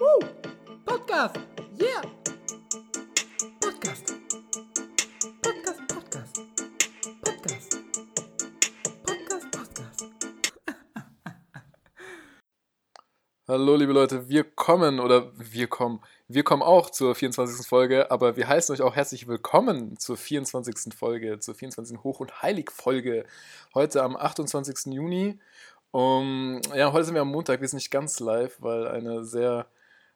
Woo! Podcast! Yeah! Podcast! Podcast, Podcast! Podcast! Podcast, Podcast! Hallo liebe Leute, wir kommen oder wir kommen, wir kommen auch zur 24. Folge, aber wir heißen euch auch herzlich willkommen zur 24. Folge, zur 24. Hoch- und Heilig-Folge. Heute am 28. Juni. Um, ja, heute sind wir am Montag, wir sind nicht ganz live, weil eine sehr,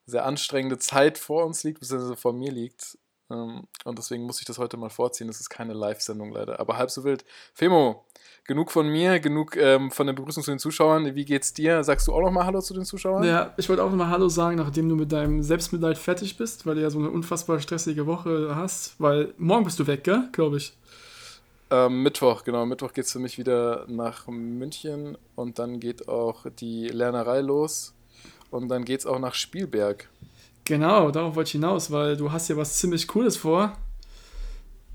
sehr anstrengende Zeit vor uns liegt, beziehungsweise vor mir liegt. Um, und deswegen muss ich das heute mal vorziehen. Das ist keine Live-Sendung leider, aber halb so wild. Femo, genug von mir, genug ähm, von der Begrüßung zu den Zuschauern. Wie geht's dir? Sagst du auch nochmal Hallo zu den Zuschauern? Ja, ich wollte auch nochmal Hallo sagen, nachdem du mit deinem Selbstmitleid fertig bist, weil du ja so eine unfassbar stressige Woche hast, weil morgen bist du weg, gell? Glaube ich. Ähm, Mittwoch, genau. Mittwoch geht es für mich wieder nach München und dann geht auch die Lernerei los und dann geht es auch nach Spielberg. Genau, darauf wollte ich hinaus, weil du hast ja was ziemlich Cooles vor.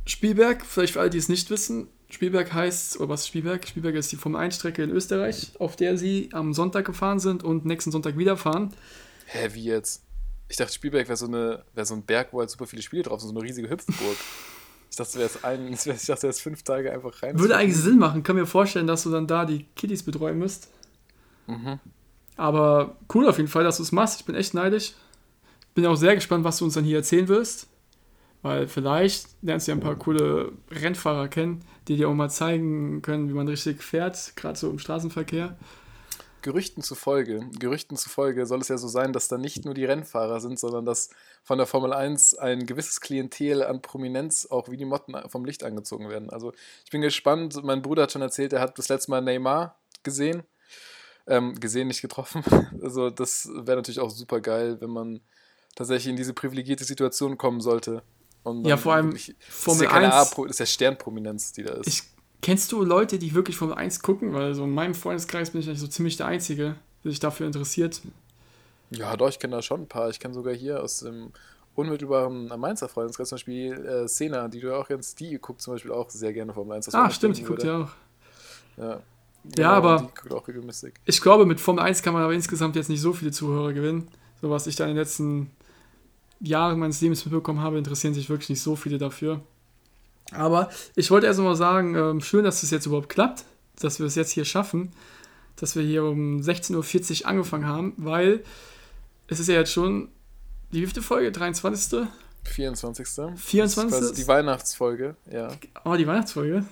Spielberg, vielleicht für alle, die es nicht wissen, Spielberg heißt, oder was ist Spielberg? Spielberg ist die Formel 1 Strecke in Österreich, auf der sie am Sonntag gefahren sind und nächsten Sonntag wieder fahren. Hä, wie jetzt? Ich dachte, Spielberg wäre so, eine, wär so ein Berg, wo halt super viele Spiele drauf sind, so eine riesige Hüpfburg. Ich dachte, es ein, ich dachte, ist fünf Tage einfach rein. Würde eigentlich Sinn machen. Kann mir vorstellen, dass du dann da die Kiddies betreuen müsst. Mhm. Aber cool auf jeden Fall, dass du es machst. Ich bin echt neidisch. Bin auch sehr gespannt, was du uns dann hier erzählen wirst. Weil vielleicht lernst du ja ein paar coole Rennfahrer kennen, die dir auch mal zeigen können, wie man richtig fährt, gerade so im Straßenverkehr. Gerüchten zufolge, Gerüchten zufolge soll es ja so sein, dass da nicht nur die Rennfahrer sind, sondern dass von der Formel 1 ein gewisses Klientel an Prominenz auch wie die Motten vom Licht angezogen werden. Also ich bin gespannt. Mein Bruder hat schon erzählt, er hat das letzte Mal Neymar gesehen. Ähm, gesehen, nicht getroffen. Also das wäre natürlich auch super geil, wenn man tatsächlich in diese privilegierte Situation kommen sollte. ja, vor allem wirklich, Formel das ist ja 1. das ist ja Sternprominenz, die da ist. Ich Kennst du Leute, die wirklich Formel 1 gucken? Weil so in meinem Freundeskreis bin ich eigentlich so ziemlich der Einzige, der sich dafür interessiert. Ja, doch, ich kenne da schon ein paar. Ich kenne sogar hier aus dem unmittelbaren Mainzer Freundeskreis zum Beispiel äh, Sena, die du auch kennst, die guckt zum Beispiel auch sehr gerne Formel 1. Ah, stimmt, die guckt ja auch. Ja, genau, ja aber ich glaube, mit Formel 1 kann man aber insgesamt jetzt nicht so viele Zuhörer gewinnen. So was ich da in den letzten Jahren meines Lebens mitbekommen habe, interessieren sich wirklich nicht so viele dafür. Aber ich wollte erst mal sagen, ähm, schön, dass es jetzt überhaupt klappt, dass wir es jetzt hier schaffen, dass wir hier um 16.40 Uhr angefangen haben, weil es ist ja jetzt schon die wievielte Folge? 23. 24. 24. Das ist die Weihnachtsfolge, ja. Oh, die Weihnachtsfolge.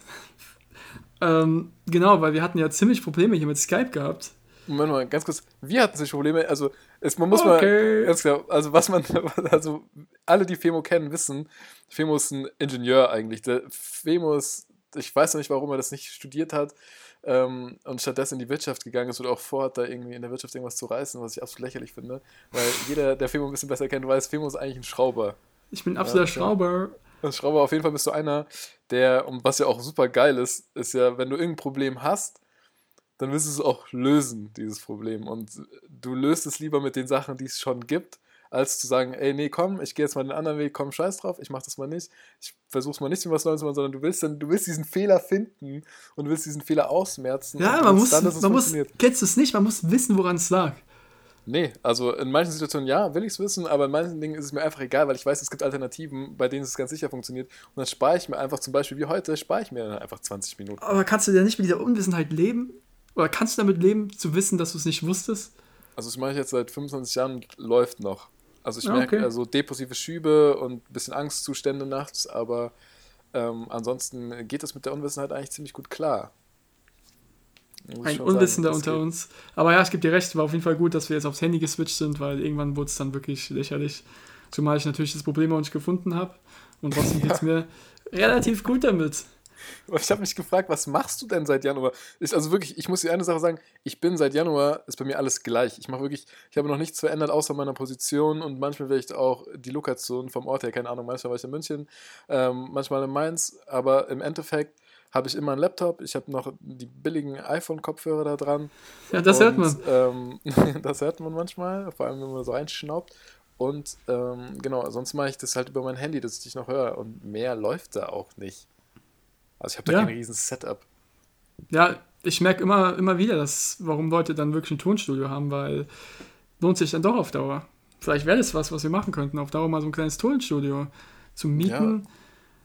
Ähm, genau, weil wir hatten ja ziemlich Probleme hier mit Skype gehabt. Moment mal, ganz kurz. Wir hatten sich Probleme, also es, man muss okay. mal ganz klar, also was man, also alle, die Femo kennen, wissen, Femo ist ein Ingenieur eigentlich. Der Femo ist, ich weiß noch nicht, warum er das nicht studiert hat ähm, und stattdessen in die Wirtschaft gegangen ist oder auch vorhat, da irgendwie in der Wirtschaft irgendwas zu reißen, was ich absolut lächerlich finde. Weil jeder, der Femo ein bisschen besser kennt, weiß, Femo ist eigentlich ein Schrauber. Ich bin ein absoluter ja, Schrauber. Ja. Schrauber, auf jeden Fall bist du einer, der, und was ja auch super geil ist, ist ja, wenn du irgendein Problem hast, dann willst du es auch lösen, dieses Problem. Und du löst es lieber mit den Sachen, die es schon gibt, als zu sagen, ey, nee, komm, ich gehe jetzt mal den anderen Weg, komm, scheiß drauf, ich mach das mal nicht. Ich versuch's mal nicht was Neues zu machen, sondern du willst dann, du willst diesen Fehler finden und du willst diesen Fehler ausmerzen. Ja, man muss, dann, man muss, kennst du es nicht, man muss wissen, woran es lag. Nee, also in manchen Situationen ja, will ich es wissen, aber in manchen Dingen ist es mir einfach egal, weil ich weiß, es gibt Alternativen, bei denen es ganz sicher funktioniert. Und dann spare ich mir einfach, zum Beispiel wie heute, spare ich mir dann einfach 20 Minuten. Aber kannst du denn nicht mit dieser Unwissenheit leben? Oder kannst du damit leben, zu wissen, dass du es nicht wusstest? Also das mache ich jetzt seit 25 Jahren und läuft noch. Also ich ah, merke okay. also depressive Schübe und ein bisschen Angstzustände nachts, aber ähm, ansonsten geht es mit der Unwissenheit eigentlich ziemlich gut klar. Ein Unwissender unter geht. uns. Aber ja, ich gebe dir recht, war auf jeden Fall gut, dass wir jetzt aufs Handy geswitcht sind, weil irgendwann wurde es dann wirklich lächerlich. Zumal ich natürlich das Problem auch nicht gefunden habe. Und trotzdem geht es mir relativ gut damit. Ich habe mich gefragt, was machst du denn seit Januar? Ich, also wirklich, ich muss dir eine Sache sagen, ich bin seit Januar, ist bei mir alles gleich. Ich mache wirklich, ich habe noch nichts verändert außer meiner Position und manchmal vielleicht auch die Lokation vom Ort her, keine Ahnung, manchmal war ich in München, ähm, manchmal in Mainz, aber im Endeffekt habe ich immer einen Laptop, ich habe noch die billigen iPhone-Kopfhörer da dran. Ja, das und, hört man. Ähm, das hört man manchmal, vor allem wenn man so reinschnaubt. Und ähm, genau, sonst mache ich das halt über mein Handy, dass ich dich noch höre. Und mehr läuft da auch nicht. Also ich habe da ja. kein riesen Setup. Ja, ich merke immer, immer wieder, dass, warum Leute dann wirklich ein Tonstudio haben, weil lohnt sich dann doch auf Dauer. vielleicht wäre das was, was wir machen könnten. Auf Dauer mal so ein kleines Tonstudio zu mieten, Ja,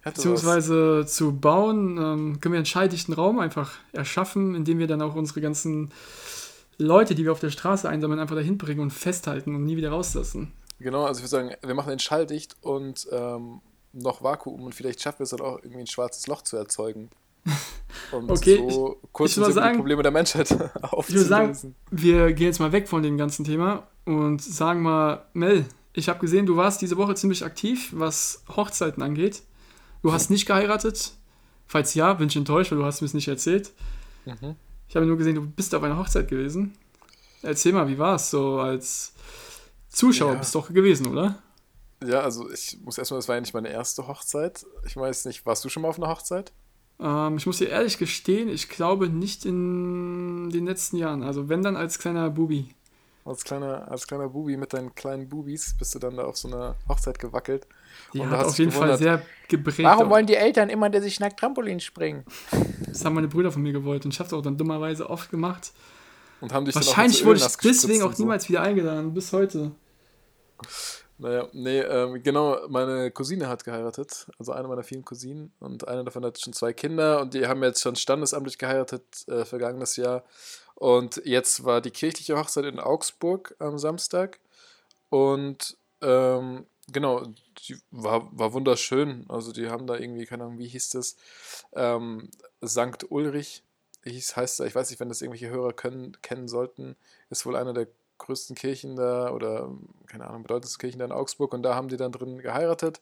hätte beziehungsweise zu bauen. Ähm, können wir einen schalldichten Raum einfach erschaffen, in dem wir dann auch unsere ganzen Leute, die wir auf der Straße einsammeln, einfach dahin bringen und festhalten und nie wieder rauslassen. Genau, also ich würde sagen, wir machen den schalldicht und ähm, noch Vakuum und vielleicht schaffen wir es dann auch irgendwie ein schwarzes Loch zu erzeugen. Und Okay, so kurz ich simpel sagen- die Probleme der Menschheit Ich würde aufzulösen. sagen, wir gehen jetzt mal weg von dem ganzen Thema und sagen mal, Mel, ich habe gesehen, du warst diese Woche ziemlich aktiv, was Hochzeiten angeht. Du hast nicht geheiratet. Falls ja, bin ich enttäuscht, weil du hast mir es nicht erzählt. Mhm. Ich habe nur gesehen, du bist auf einer Hochzeit gewesen. Erzähl mal, wie war es so als Zuschauer? Ja. Bist doch gewesen, oder? Ja, also ich muss erstmal, das war ja nicht meine erste Hochzeit. Ich weiß nicht, warst du schon mal auf einer Hochzeit? Ähm, ich muss dir ehrlich gestehen, ich glaube nicht in den letzten Jahren. Also wenn dann als kleiner Bubi. Als kleiner, als kleiner Bubi mit deinen kleinen Bubis bist du dann da auf so einer Hochzeit gewackelt. Die Und hat auf jeden Fall gewundert, sehr geprägt. Warum wollen die Eltern immer, dass ich nach Trampolin springen? Das haben meine Brüder von mir gewollt und ich habe es auch dann dummerweise oft gemacht. Und haben dich Wahrscheinlich dann auch wurde ich deswegen auch und so. niemals wieder eingeladen, bis heute. Naja, nee, ähm, genau, meine Cousine hat geheiratet, also eine meiner vielen Cousinen und eine davon hat schon zwei Kinder und die haben jetzt schon standesamtlich geheiratet äh, vergangenes Jahr und jetzt war die kirchliche Hochzeit in Augsburg am Samstag und ähm, genau, die war, war wunderschön, also die haben da irgendwie, keine Ahnung, wie hieß das, ähm, Sankt Ulrich hieß, heißt da, ich weiß nicht, wenn das irgendwelche Hörer können, kennen sollten, ist wohl eine der größten Kirchen da oder keine Ahnung, bedeutendsten Kirchen da in Augsburg und da haben die dann drin geheiratet.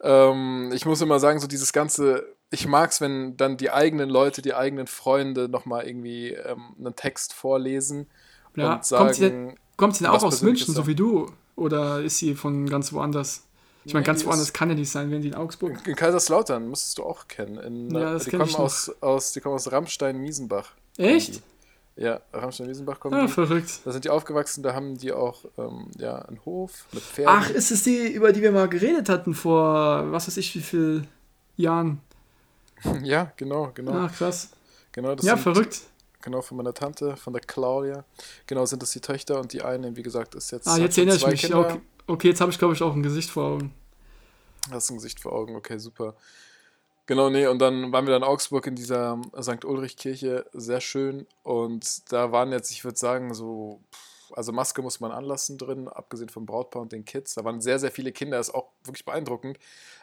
Ähm, ich muss immer sagen, so dieses ganze, ich mag es, wenn dann die eigenen Leute, die eigenen Freunde nochmal irgendwie ähm, einen Text vorlesen Ja, und kommt sie denn, sagen, kommt sie denn auch aus München, so wie du? Oder ist sie von ganz woanders? Ich meine, Nee, ganz woanders kann ja nicht sein, wenn die in Augsburg. in Kaiserslautern müsstest du auch kennen. In, Ja, das die kenn kommen ich aus, aus, die kommen aus Rammstein-Miesenbach. Echt? Ja, Rammstein-Miesenbach kommen Ah, die. verrückt. Da sind die aufgewachsen, da haben die auch ähm, ja, einen Hof mit Pferden. Ach, ist es die, über die wir mal geredet hatten vor, was weiß ich, wie viel Jahren? Ja, genau, genau. Ach, krass. genau das Ja, sind, verrückt. Genau, von meiner Tante, von der Claudia. Genau, sind das die Töchter und die eine, wie gesagt, ist jetzt. Ah, jetzt erinnere ich mich. Kinder. Okay, okay, jetzt habe ich, glaube ich, auch ein Gesicht vor Augen. Hast ein Gesicht vor Augen, okay, super. Genau, nee, und dann waren wir dann in Augsburg in dieser St. Ulrich-Kirche, sehr schön. Und da waren jetzt, ich würde sagen, so, also Maske muss man anlassen drin, abgesehen vom Brautpaar und den Kids. Da waren sehr, sehr viele Kinder, ist auch wirklich beeindruckend,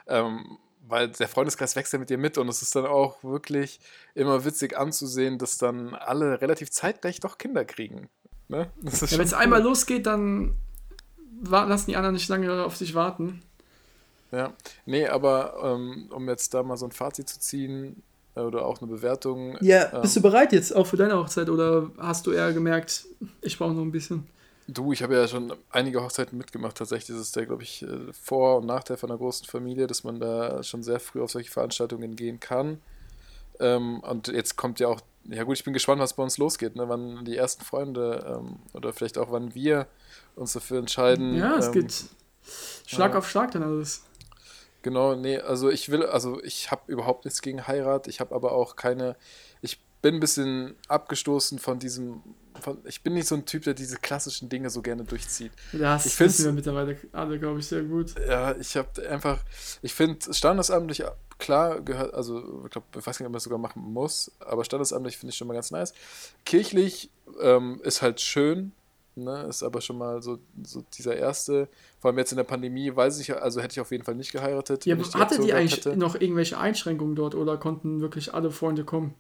ähm, weil der Freundeskreis wächst ja mit dir mit und es ist dann auch wirklich immer witzig anzusehen, dass dann alle relativ zeitgleich doch Kinder kriegen. Ne? Das ist Ja, wenn es cool. einmal losgeht, dann lassen die anderen nicht lange auf sich warten. Ja, nee, aber ähm, um jetzt da mal so ein Fazit zu ziehen äh, oder auch eine Bewertung. Ja, ähm, bist du bereit jetzt auch für deine Hochzeit oder hast du eher gemerkt, ich brauche noch ein bisschen? Du, ich habe ja schon einige Hochzeiten mitgemacht. Tatsächlich ist es der, glaube ich, äh, Vor- und Nachteil von einer großen Familie, dass man da schon sehr früh auf solche Veranstaltungen gehen kann. Ähm, und jetzt kommt ja auch, ja gut, ich bin gespannt, was bei uns losgeht, ne? wann die ersten Freunde ähm, oder vielleicht auch wann wir uns dafür entscheiden. Ja, es ähm, geht Schlag ja. auf Schlag dann alles. Genau, nee, also ich will, also ich habe überhaupt nichts gegen Heirat, ich habe aber auch keine, bin ein bisschen abgestoßen von diesem, von, ich bin nicht so ein Typ, der diese klassischen Dinge so gerne durchzieht. Das Ich wissen wir mittlerweile alle, glaube ich, sehr gut. Ja, ich habe einfach, ich finde standesamtlich, klar gehört, also ich glaube, ich weiß nicht, ob man das sogar machen muss, aber standesamtlich finde ich schon mal ganz nice. Kirchlich ähm, ist halt schön, ne, ist aber schon mal so, so dieser erste, vor allem jetzt in der Pandemie, weiß ich, also hätte ich auf jeden Fall nicht geheiratet. Ja, hatte die eigentlich hätte. noch irgendwelche Einschränkungen dort oder konnten wirklich alle Freunde kommen?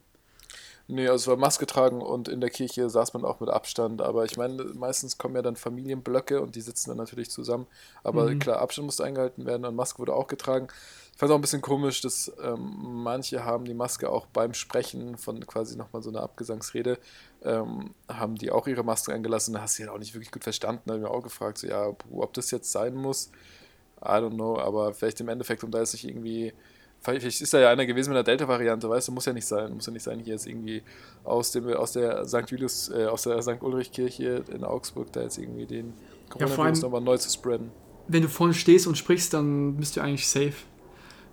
Nee, also es war Maske tragen und in der Kirche saß man auch mit Abstand. Aber ich meine, meistens kommen ja dann Familienblöcke und die sitzen dann natürlich zusammen. Aber Mhm. klar, Abstand musste eingehalten werden und Maske wurde auch getragen. Ich fand es auch ein bisschen komisch, dass ähm, manche haben die Maske auch beim Sprechen von quasi nochmal so einer Abgesangsrede, ähm, haben die auch ihre Maske eingelassen. Da hast du ja auch nicht wirklich gut verstanden. Da habe ich mir auch gefragt, so, ja, ob das jetzt sein muss. I don't know, aber vielleicht im Endeffekt, um da ist sich irgendwie Vielleicht ist da ja einer gewesen mit einer Delta-Variante, weißt du, muss ja nicht sein. Muss ja nicht sein, hier jetzt irgendwie aus, dem, aus der St. Julius, äh, aus der St. Ulrich-Kirche in Augsburg da jetzt irgendwie den Coronavirus nochmal neu zu spreaden. Wenn du vorne stehst und sprichst, dann bist du eigentlich safe.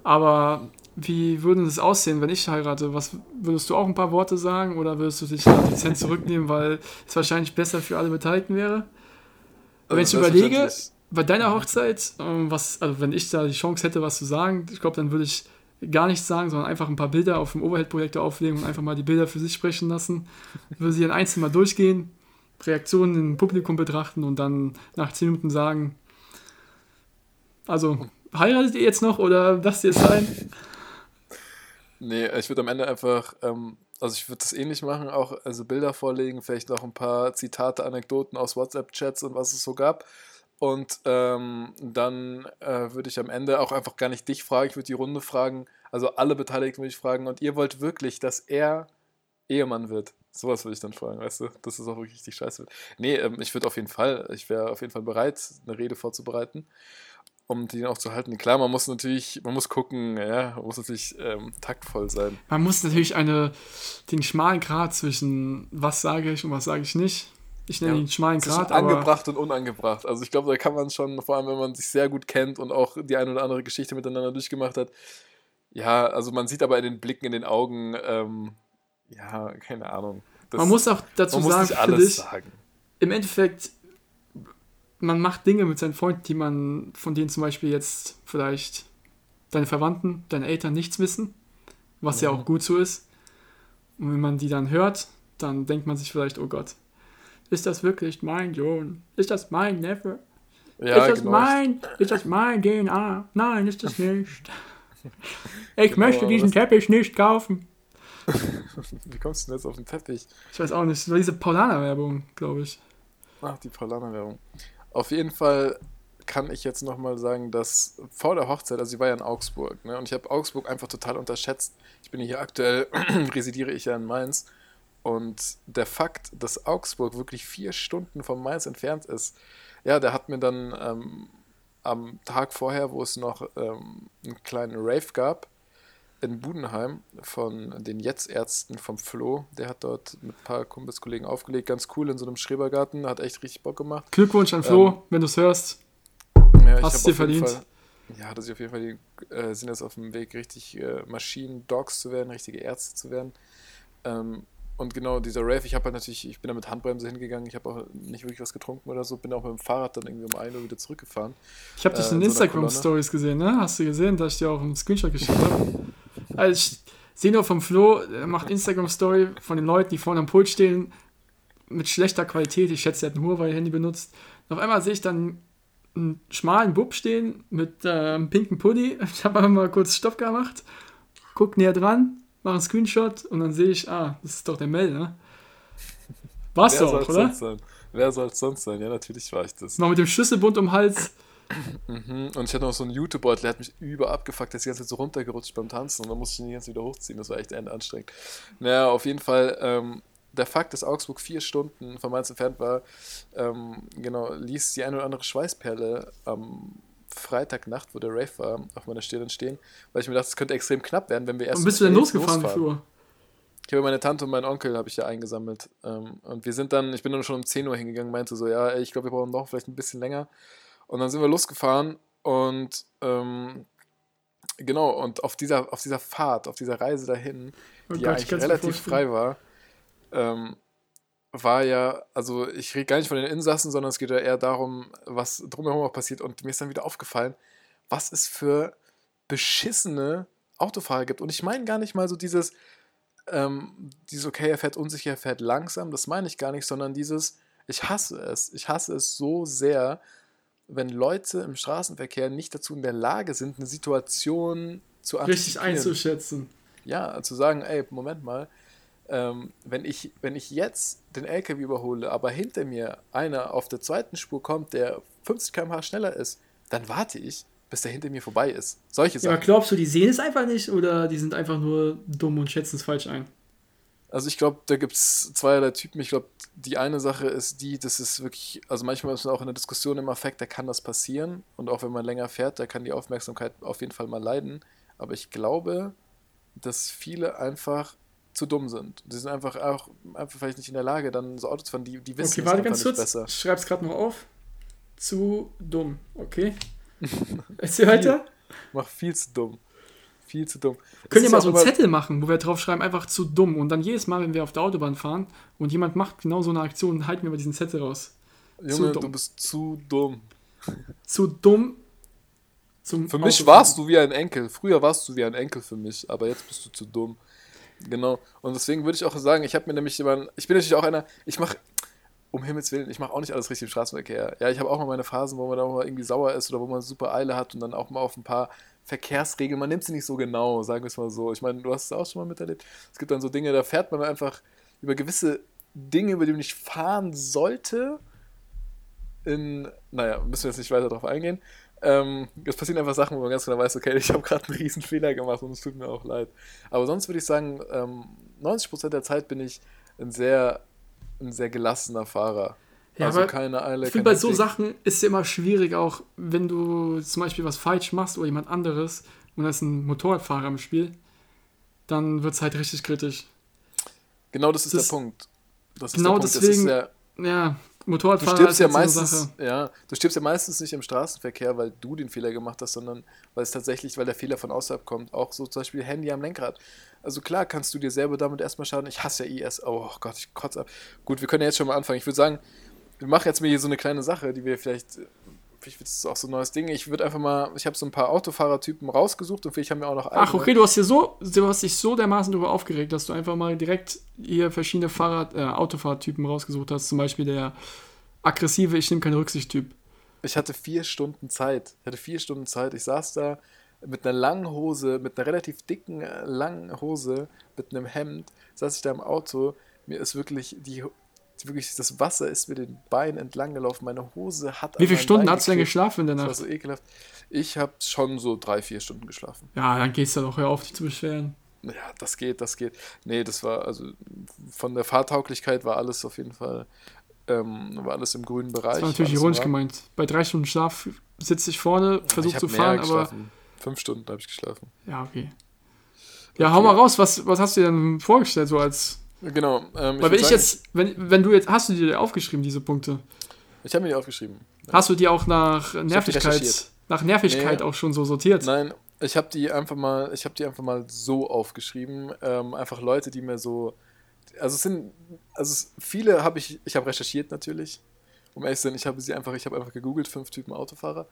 Aber wie würde es aussehen, wenn ich heirate? Was würdest du auch ein paar Worte sagen oder würdest du dich da dezent zurücknehmen, weil es wahrscheinlich besser für alle Beteiligten wäre? Aber wenn ich überlege, bei deiner Hochzeit, ähm, was, also wenn ich da die Chance hätte, was zu sagen, ich glaube, dann würde ich gar nichts sagen, sondern einfach ein paar Bilder auf dem Overhead-Projektor auflegen und einfach mal die Bilder für sich sprechen lassen. Würde sie dann einzeln mal durchgehen, Reaktionen im Publikum betrachten und dann nach 10 Minuten sagen, also heiratet ihr jetzt noch oder lasst ihr es sein? Nee, ich würde am Ende einfach, ähm, also ich würde das ähnlich machen, auch also Bilder vorlegen, vielleicht noch ein paar Zitate, Anekdoten aus WhatsApp-Chats und was es so gab. Und ähm, dann äh, würde ich am Ende auch einfach gar nicht dich fragen, ich würde die Runde fragen, also alle Beteiligten würde ich fragen, und ihr wollt wirklich, dass er Ehemann wird? Sowas würde ich dann fragen, weißt du, dass es auch wirklich richtig scheiße wird. Nee, ähm, ich würde auf jeden Fall, ich wäre auf jeden Fall bereit, eine Rede vorzubereiten um die auch zu halten. Klar, man muss natürlich, man muss gucken, ja, man muss natürlich ähm, taktvoll sein. Man muss natürlich eine, den schmalen Grat zwischen was sage ich und was sage ich nicht. Ich nenne ja, ihn schmalen Grat. Angebracht und unangebracht. Also ich glaube, da kann man schon, vor allem wenn man sich sehr gut kennt und auch die eine oder andere Geschichte miteinander durchgemacht hat. Ja, also man sieht aber in den Blicken, in den Augen, ähm, ja, keine Ahnung. Das, man muss auch dazu sagen, muss nicht alles ich, sagen. im Endeffekt man macht Dinge mit seinen Freunden, die man, von denen zum Beispiel jetzt vielleicht deine Verwandten, deine Eltern nichts wissen, was ja, ja auch gut so ist. Und wenn man die dann hört, dann denkt man sich vielleicht, oh Gott, ist das wirklich mein Sohn? Ist das mein Neffe? Ja, ist das genau. mein, ist das mein DNA? Nein, ist das nicht. Ich genau, möchte diesen Teppich nicht kaufen. Wie kommst du denn jetzt auf den Teppich? Ich weiß auch nicht. Das war diese Paulaner-Werbung, glaube ich. Ach, die Paulaner-Werbung. Auf jeden Fall kann ich jetzt nochmal sagen, dass vor der Hochzeit, also sie war ja in Augsburg, ne, und ich habe Augsburg einfach total unterschätzt. Ich bin hier aktuell, residiere ich ja in Mainz. Und der Fakt, dass Augsburg wirklich vier Stunden von Mainz entfernt ist, ja, der hat mir dann ähm, am Tag vorher, wo es noch ähm, einen kleinen Rave gab, in Budenheim von den Jetzt-Ärzten vom Flo. Der hat dort mit ein paar Kumpelskollegen aufgelegt. Ganz cool in so einem Schrebergarten. Hat echt richtig Bock gemacht. Glückwunsch an Flo, ähm, wenn du es hörst. Ja, Hast es dir verdient. Fall, ja, dass ich auf jeden Fall die, äh, sind jetzt auf dem Weg, richtig äh, Maschinen-Dogs zu werden, richtige Ärzte zu werden. Ähm, und genau dieser Rave, ich habe halt natürlich, ich bin da mit Handbremse hingegangen, ich habe auch nicht wirklich was getrunken oder so, bin auch mit dem Fahrrad dann irgendwie um 1 Uhr wieder zurückgefahren. Ich habe dich äh, in, in Instagram-Stories gesehen, ne? Hast du gesehen, dass ich dir auch einen Screenshot geschickt habe? Also ich sehe nur vom Flo, er macht Instagram-Story von den Leuten, die vorne am Pult stehen, mit schlechter Qualität. Ich schätze, er hat ein Huawei-Handy benutzt. Und auf einmal sehe ich dann einen schmalen Bub stehen mit äh, einem pinken Pulli. Ich habe einfach mal kurz Stopp gemacht, guck näher dran, mache einen Screenshot und dann sehe ich, ah, das ist doch der Mel, ne? Warst du auch, oder? Wer soll es sonst sein? Ja, natürlich war ich das. Mal mit dem Schlüsselbund um den Hals. Mhm. Und ich hatte noch so einen YouTube-Beutel, der hat mich über abgefuckt, der ist die ganze Zeit so runtergerutscht beim Tanzen und dann musste ich ihn die ganze Zeit wieder hochziehen. Das war echt anstrengend. Naja, auf jeden Fall, ähm, der Fakt, dass Augsburg vier Stunden von Mainz entfernt war, ähm, genau, ließ die eine oder andere Schweißperle am Freitagnacht, wo der Rave war, auf meiner Stirn stehen, weil ich mir dachte, es könnte extrem knapp werden, wenn wir erst. Und bist du denn losgefahren, Flur? Ich habe meine Tante und meinen Onkel habe ich ja eingesammelt. Ähm, und wir sind dann, ich bin dann schon um 10 Uhr hingegangen, meinte so, ja, ich glaube, wir brauchen noch vielleicht ein bisschen länger. Und dann sind wir losgefahren und ähm, genau, und auf dieser, auf dieser Fahrt, auf dieser Reise dahin, oh die Gott, ja eigentlich relativ frei war, ähm, war ja, also ich rede gar nicht von den Insassen, sondern es geht ja eher darum, was drumherum auch passiert. Und mir ist dann wieder aufgefallen, was es für beschissene Autofahrer gibt. Und ich meine gar nicht mal so dieses, ähm, dieses, okay, er fährt unsicher, er fährt langsam, das meine ich gar nicht, sondern dieses, ich hasse es. Ich hasse es so sehr, wenn Leute im Straßenverkehr nicht dazu in der Lage sind, eine Situation zu Richtig einzuschätzen. Ja, zu sagen, ey, Moment mal, ähm, wenn, ich, wenn ich jetzt den LKW überhole, aber hinter mir einer auf der zweiten Spur kommt, der 50 km/h schneller ist, dann warte ich, bis der hinter mir vorbei ist. Solche Sachen. Ja, glaubst du, die sehen es einfach nicht oder die sind einfach nur dumm und schätzen es falsch ein? Also ich glaube, da gibt es zweierlei Typen. Ich glaube, die eine Sache ist die, das ist wirklich, also manchmal ist man auch in der Diskussion im Affekt, da kann das passieren. Und auch wenn man länger fährt, da kann die Aufmerksamkeit auf jeden Fall mal leiden. Aber ich glaube, dass viele einfach zu dumm sind. Die sind einfach auch einfach vielleicht nicht in der Lage, dann so Autos zu fahren, die, die wissen okay, warte ganz kurz. besser. Ich schreib's gerade noch auf. Zu dumm, okay? Erzähl weiter. Mach viel zu dumm. Viel zu dumm. Können wir mal so einen Zettel machen, wo wir draufschreiben, einfach zu dumm. Und dann jedes Mal, wenn wir auf der Autobahn fahren und jemand macht genau so eine Aktion, halten wir mal diesen Zettel raus. Junge, du bist zu dumm. Zu dumm. Zum für mich warst du wie ein Enkel. Früher warst du wie ein Enkel für mich, aber jetzt bist du zu dumm. Genau. Und deswegen würde ich auch sagen, ich habe mir nämlich immer, ich bin natürlich auch einer, ich mache, um Himmels Willen, ich mache auch nicht alles richtig im Straßenverkehr. Ja, ich habe auch mal meine Phasen, wo man da mal irgendwie sauer ist oder wo man super Eile hat und dann auch mal auf ein paar Verkehrsregeln, man nimmt sie nicht so genau, sagen wir es mal so. Ich meine, du hast es auch schon mal miterlebt. Es gibt dann so Dinge, da fährt man einfach über gewisse Dinge, über die man nicht fahren sollte. In, naja, müssen wir jetzt nicht weiter darauf eingehen. Ähm, es passieren einfach Sachen, wo man ganz genau weiß, okay, ich habe gerade einen riesen Fehler gemacht und es tut mir auch leid. Aber sonst würde ich sagen, ähm, 90% der Zeit bin ich ein sehr ein sehr gelassener Fahrer. Ja, also keine Eile. Ich finde, bei so Sachen ist es immer schwierig, auch wenn du zum Beispiel was falsch machst oder jemand anderes und da ist ein Motorradfahrer im Spiel, dann wird es halt richtig kritisch. Genau das ist das, der Punkt. Das genau ist der Punkt. deswegen, ja, ja, Motorradfahrer du stirbst ja meistens, ja, du stirbst ja meistens nicht im Straßenverkehr, weil du den Fehler gemacht hast, sondern weil es tatsächlich, weil der Fehler von außerhalb kommt. Auch so zum Beispiel Handy am Lenkrad. Also klar kannst du dir selber damit erstmal schaden. Ich hasse ja IS. Oh Gott, ich kotze ab. Gut, wir können ja jetzt schon mal anfangen. Ich würde sagen, wir machen jetzt mal hier so eine kleine Sache, die wir vielleicht vielleicht wird es auch so ein neues Ding. Ich würde einfach mal, ich habe so ein paar Autofahrertypen rausgesucht und vielleicht haben wir auch noch eigene. Ach, okay, du hast, hier so, du hast dich so dermaßen darüber aufgeregt, dass du einfach mal direkt hier verschiedene Fahrrad, äh, Autofahrertypen rausgesucht hast. Zum Beispiel der aggressive, ich nehme keine Rücksicht-Typ. Ich hatte vier Stunden Zeit. Ich hatte vier Stunden Zeit. Ich saß da mit einer langen Hose, mit einer relativ dicken, äh, langen Hose, mit einem Hemd, saß ich da im Auto. Mir ist wirklich die wirklich, das Wasser ist mir den Beinen entlang gelaufen. Meine Hose hat. Wie viele Stunden hast du denn geschlafen in der Nacht? Das war so ekelhaft. Ich habe schon so drei, vier Stunden geschlafen. Ja, dann gehst du doch hör auf, dich zu beschweren. Ja, das geht, das geht. Nee, das war, also von der Fahrtauglichkeit war alles auf jeden Fall, ähm, war alles im grünen Bereich. Das war natürlich ironisch gemeint. Bei drei Stunden Schlaf sitze ich vorne, versuche zu fahren, aber. Fünf Stunden habe ich geschlafen. Ja, okay. Ja, okay. hau mal raus, was, was hast du dir denn vorgestellt, so als Genau. Ähm, Weil wenn ich sagen, jetzt, wenn, wenn du jetzt, hast du dir aufgeschrieben, diese Punkte? Ich habe mir die aufgeschrieben. Hast du die auch nach Nervigkeit, nach Nervigkeit nee, auch schon so sortiert? Nein, ich habe die einfach mal, ich habe die einfach mal so aufgeschrieben. Ähm, einfach Leute, die mir so, also es sind, also viele habe ich, ich habe recherchiert natürlich. Um ehrlich zu sein, ich habe sie einfach, ich habe einfach gegoogelt, fünf Typen Autofahrer.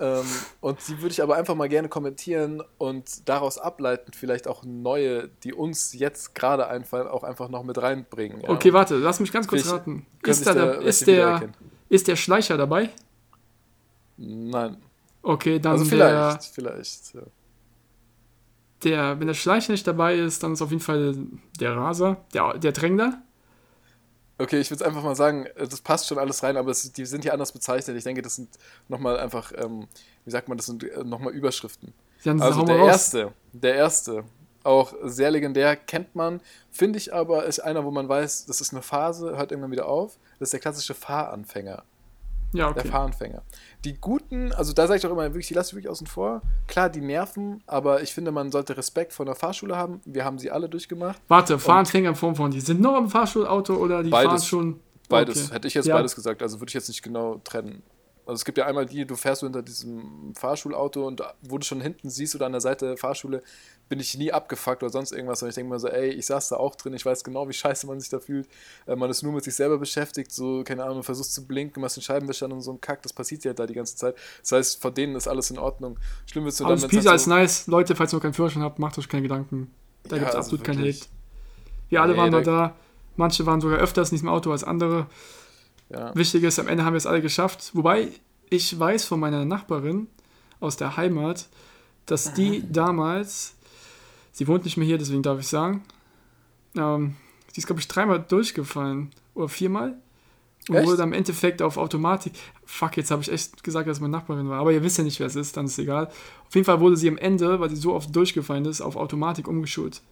Ähm, und die würde ich aber einfach mal gerne kommentieren und daraus ableiten, vielleicht auch neue, die uns jetzt gerade einfallen, auch einfach noch mit reinbringen. Ja. Okay, warte, lass mich ganz kurz raten. Ist, da der, ist, der, ist der Schleicher dabei? Nein. Okay, dann also vielleicht, der, vielleicht. Ja. Der, wenn der Schleicher nicht dabei ist, dann ist auf jeden Fall der Raser, der, der Drängler. Okay, ich würde einfach mal sagen, äh, das passt schon alles rein, aber es, die sind hier anders bezeichnet. Ich denke, das sind nochmal einfach, ähm, wie sagt man, das sind äh, nochmal Überschriften. also der erste, der erste, auch sehr legendär, kennt man, finde ich aber, ist einer, wo man weiß, das ist eine Phase, hört irgendwann wieder auf. Das ist der klassische Fahranfänger. Ja, okay. Der Fahranfänger. Die guten, also da sage ich doch immer, wirklich, die lasse ich wirklich außen vor. Klar, die nerven, aber ich finde, man sollte Respekt vor der Fahrschule haben. Wir haben sie alle durchgemacht. Warte, Fahranfänger in Form von, die sind noch im Fahrschulauto oder die beides, fahren schon. Beides, okay. hätte ich jetzt ja. beides gesagt, also würde ich jetzt nicht genau trennen. Also es gibt ja einmal die, du fährst so hinter diesem Fahrschulauto und wo du schon hinten siehst oder an der Seite der Fahrschule, bin ich nie abgefuckt oder sonst irgendwas. Und ich denke mir so, ey, ich saß da auch drin, ich weiß genau, wie scheiße man sich da fühlt. Äh, man ist nur mit sich selber beschäftigt, so, keine Ahnung, versuchst zu blinken, machst den Scheibenwischer und so ein Kack, das passiert ja da die ganze Zeit. Das heißt, vor denen ist alles in Ordnung. Schlimm wird es nur dann, wenn Pisa halt ist so nice. Leute, falls ihr noch keinen Führerschein habt, macht euch keine Gedanken. Da ja, gibt es also absolut keinen Hate. Wir alle nee, waren da, da. Manche waren sogar öfters in diesem Auto als andere. Ja. Wichtig ist, am Ende haben wir es alle geschafft. Wobei ich weiß von meiner Nachbarin aus der Heimat, dass die damals, sie wohnt nicht mehr hier, deswegen darf ich sagen, ähm, die ist, glaube ich, dreimal durchgefallen oder viermal. Und echt? wurde im Endeffekt auf Automatik. Fuck, jetzt habe ich echt gesagt, dass meine Nachbarin war. Aber ihr wisst ja nicht, wer es ist, dann ist es egal. Auf jeden Fall wurde sie am Ende, weil sie so oft durchgefallen ist, auf Automatik umgeschult.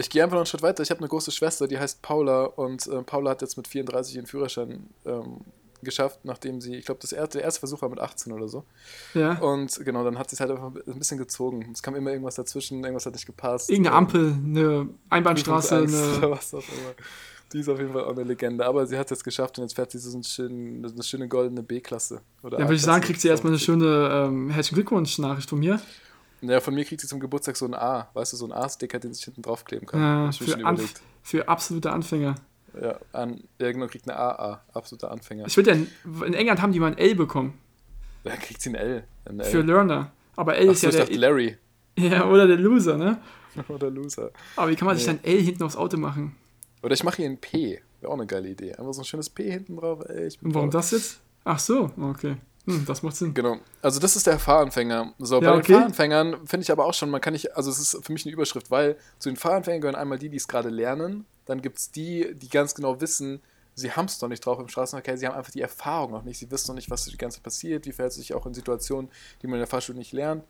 Ich gehe einfach noch einen Schritt weiter. Ich habe eine große Schwester, die heißt Paula und äh, Paula hat jetzt mit 34 ihren Führerschein ähm, geschafft, nachdem sie, ich glaube, das erste, der erste Versuch war mit 18 oder so. Ja. Und genau, dann hat sie es halt einfach ein bisschen gezogen. Es kam immer irgendwas dazwischen, irgendwas hat nicht gepasst. Irgendeine Ampel, eine Einbahnstraße, eine. Was auch immer. Die ist auf jeden Fall auch eine Legende. Aber sie hat es jetzt geschafft und jetzt fährt sie so einen schönen, eine schöne goldene B-Klasse. Ja, würde ich sagen, kriegt sie erstmal eine schöne ähm, Herzlichen Glückwunsch-Nachricht von mir. Ja, von mir kriegt sie zum Geburtstag so ein A, weißt du, so ein A-Sticker, den sich hinten draufkleben kann. Ja, für, für absolute Anfänger. Ja, an, ja genau, kriegt eine AA, absoluter Anfänger. Ich würde ja, in England haben die mal ein L bekommen. Da kriegt sie ein L. Ein L. Für Learner. Aber L Ach ist so, ja ich der. dachte Larry. Ja, oder der Loser, ne? Oder Loser. Aber wie kann man sich Nee. dann L hinten aufs Auto machen? Oder ich mache hier ein P. Wäre auch eine geile Idee. Einfach so ein schönes P hinten drauf. Ey, ich warum das jetzt? Ach so, okay. Hm, das macht Sinn. Genau. Also das ist der Fahranfänger. So, Ja, bei okay. den Fahranfängern finde ich aber auch schon, man kann nicht, also es ist für mich eine Überschrift, weil zu den Fahranfängern gehören einmal die, die es gerade lernen, dann gibt es die, die ganz genau wissen, sie haben es noch nicht drauf im Straßenverkehr, sie haben einfach die Erfahrung noch nicht, sie wissen noch nicht, was die ganze Zeit passiert, wie verhält sich auch in Situationen, die man in der Fahrschule nicht lernt.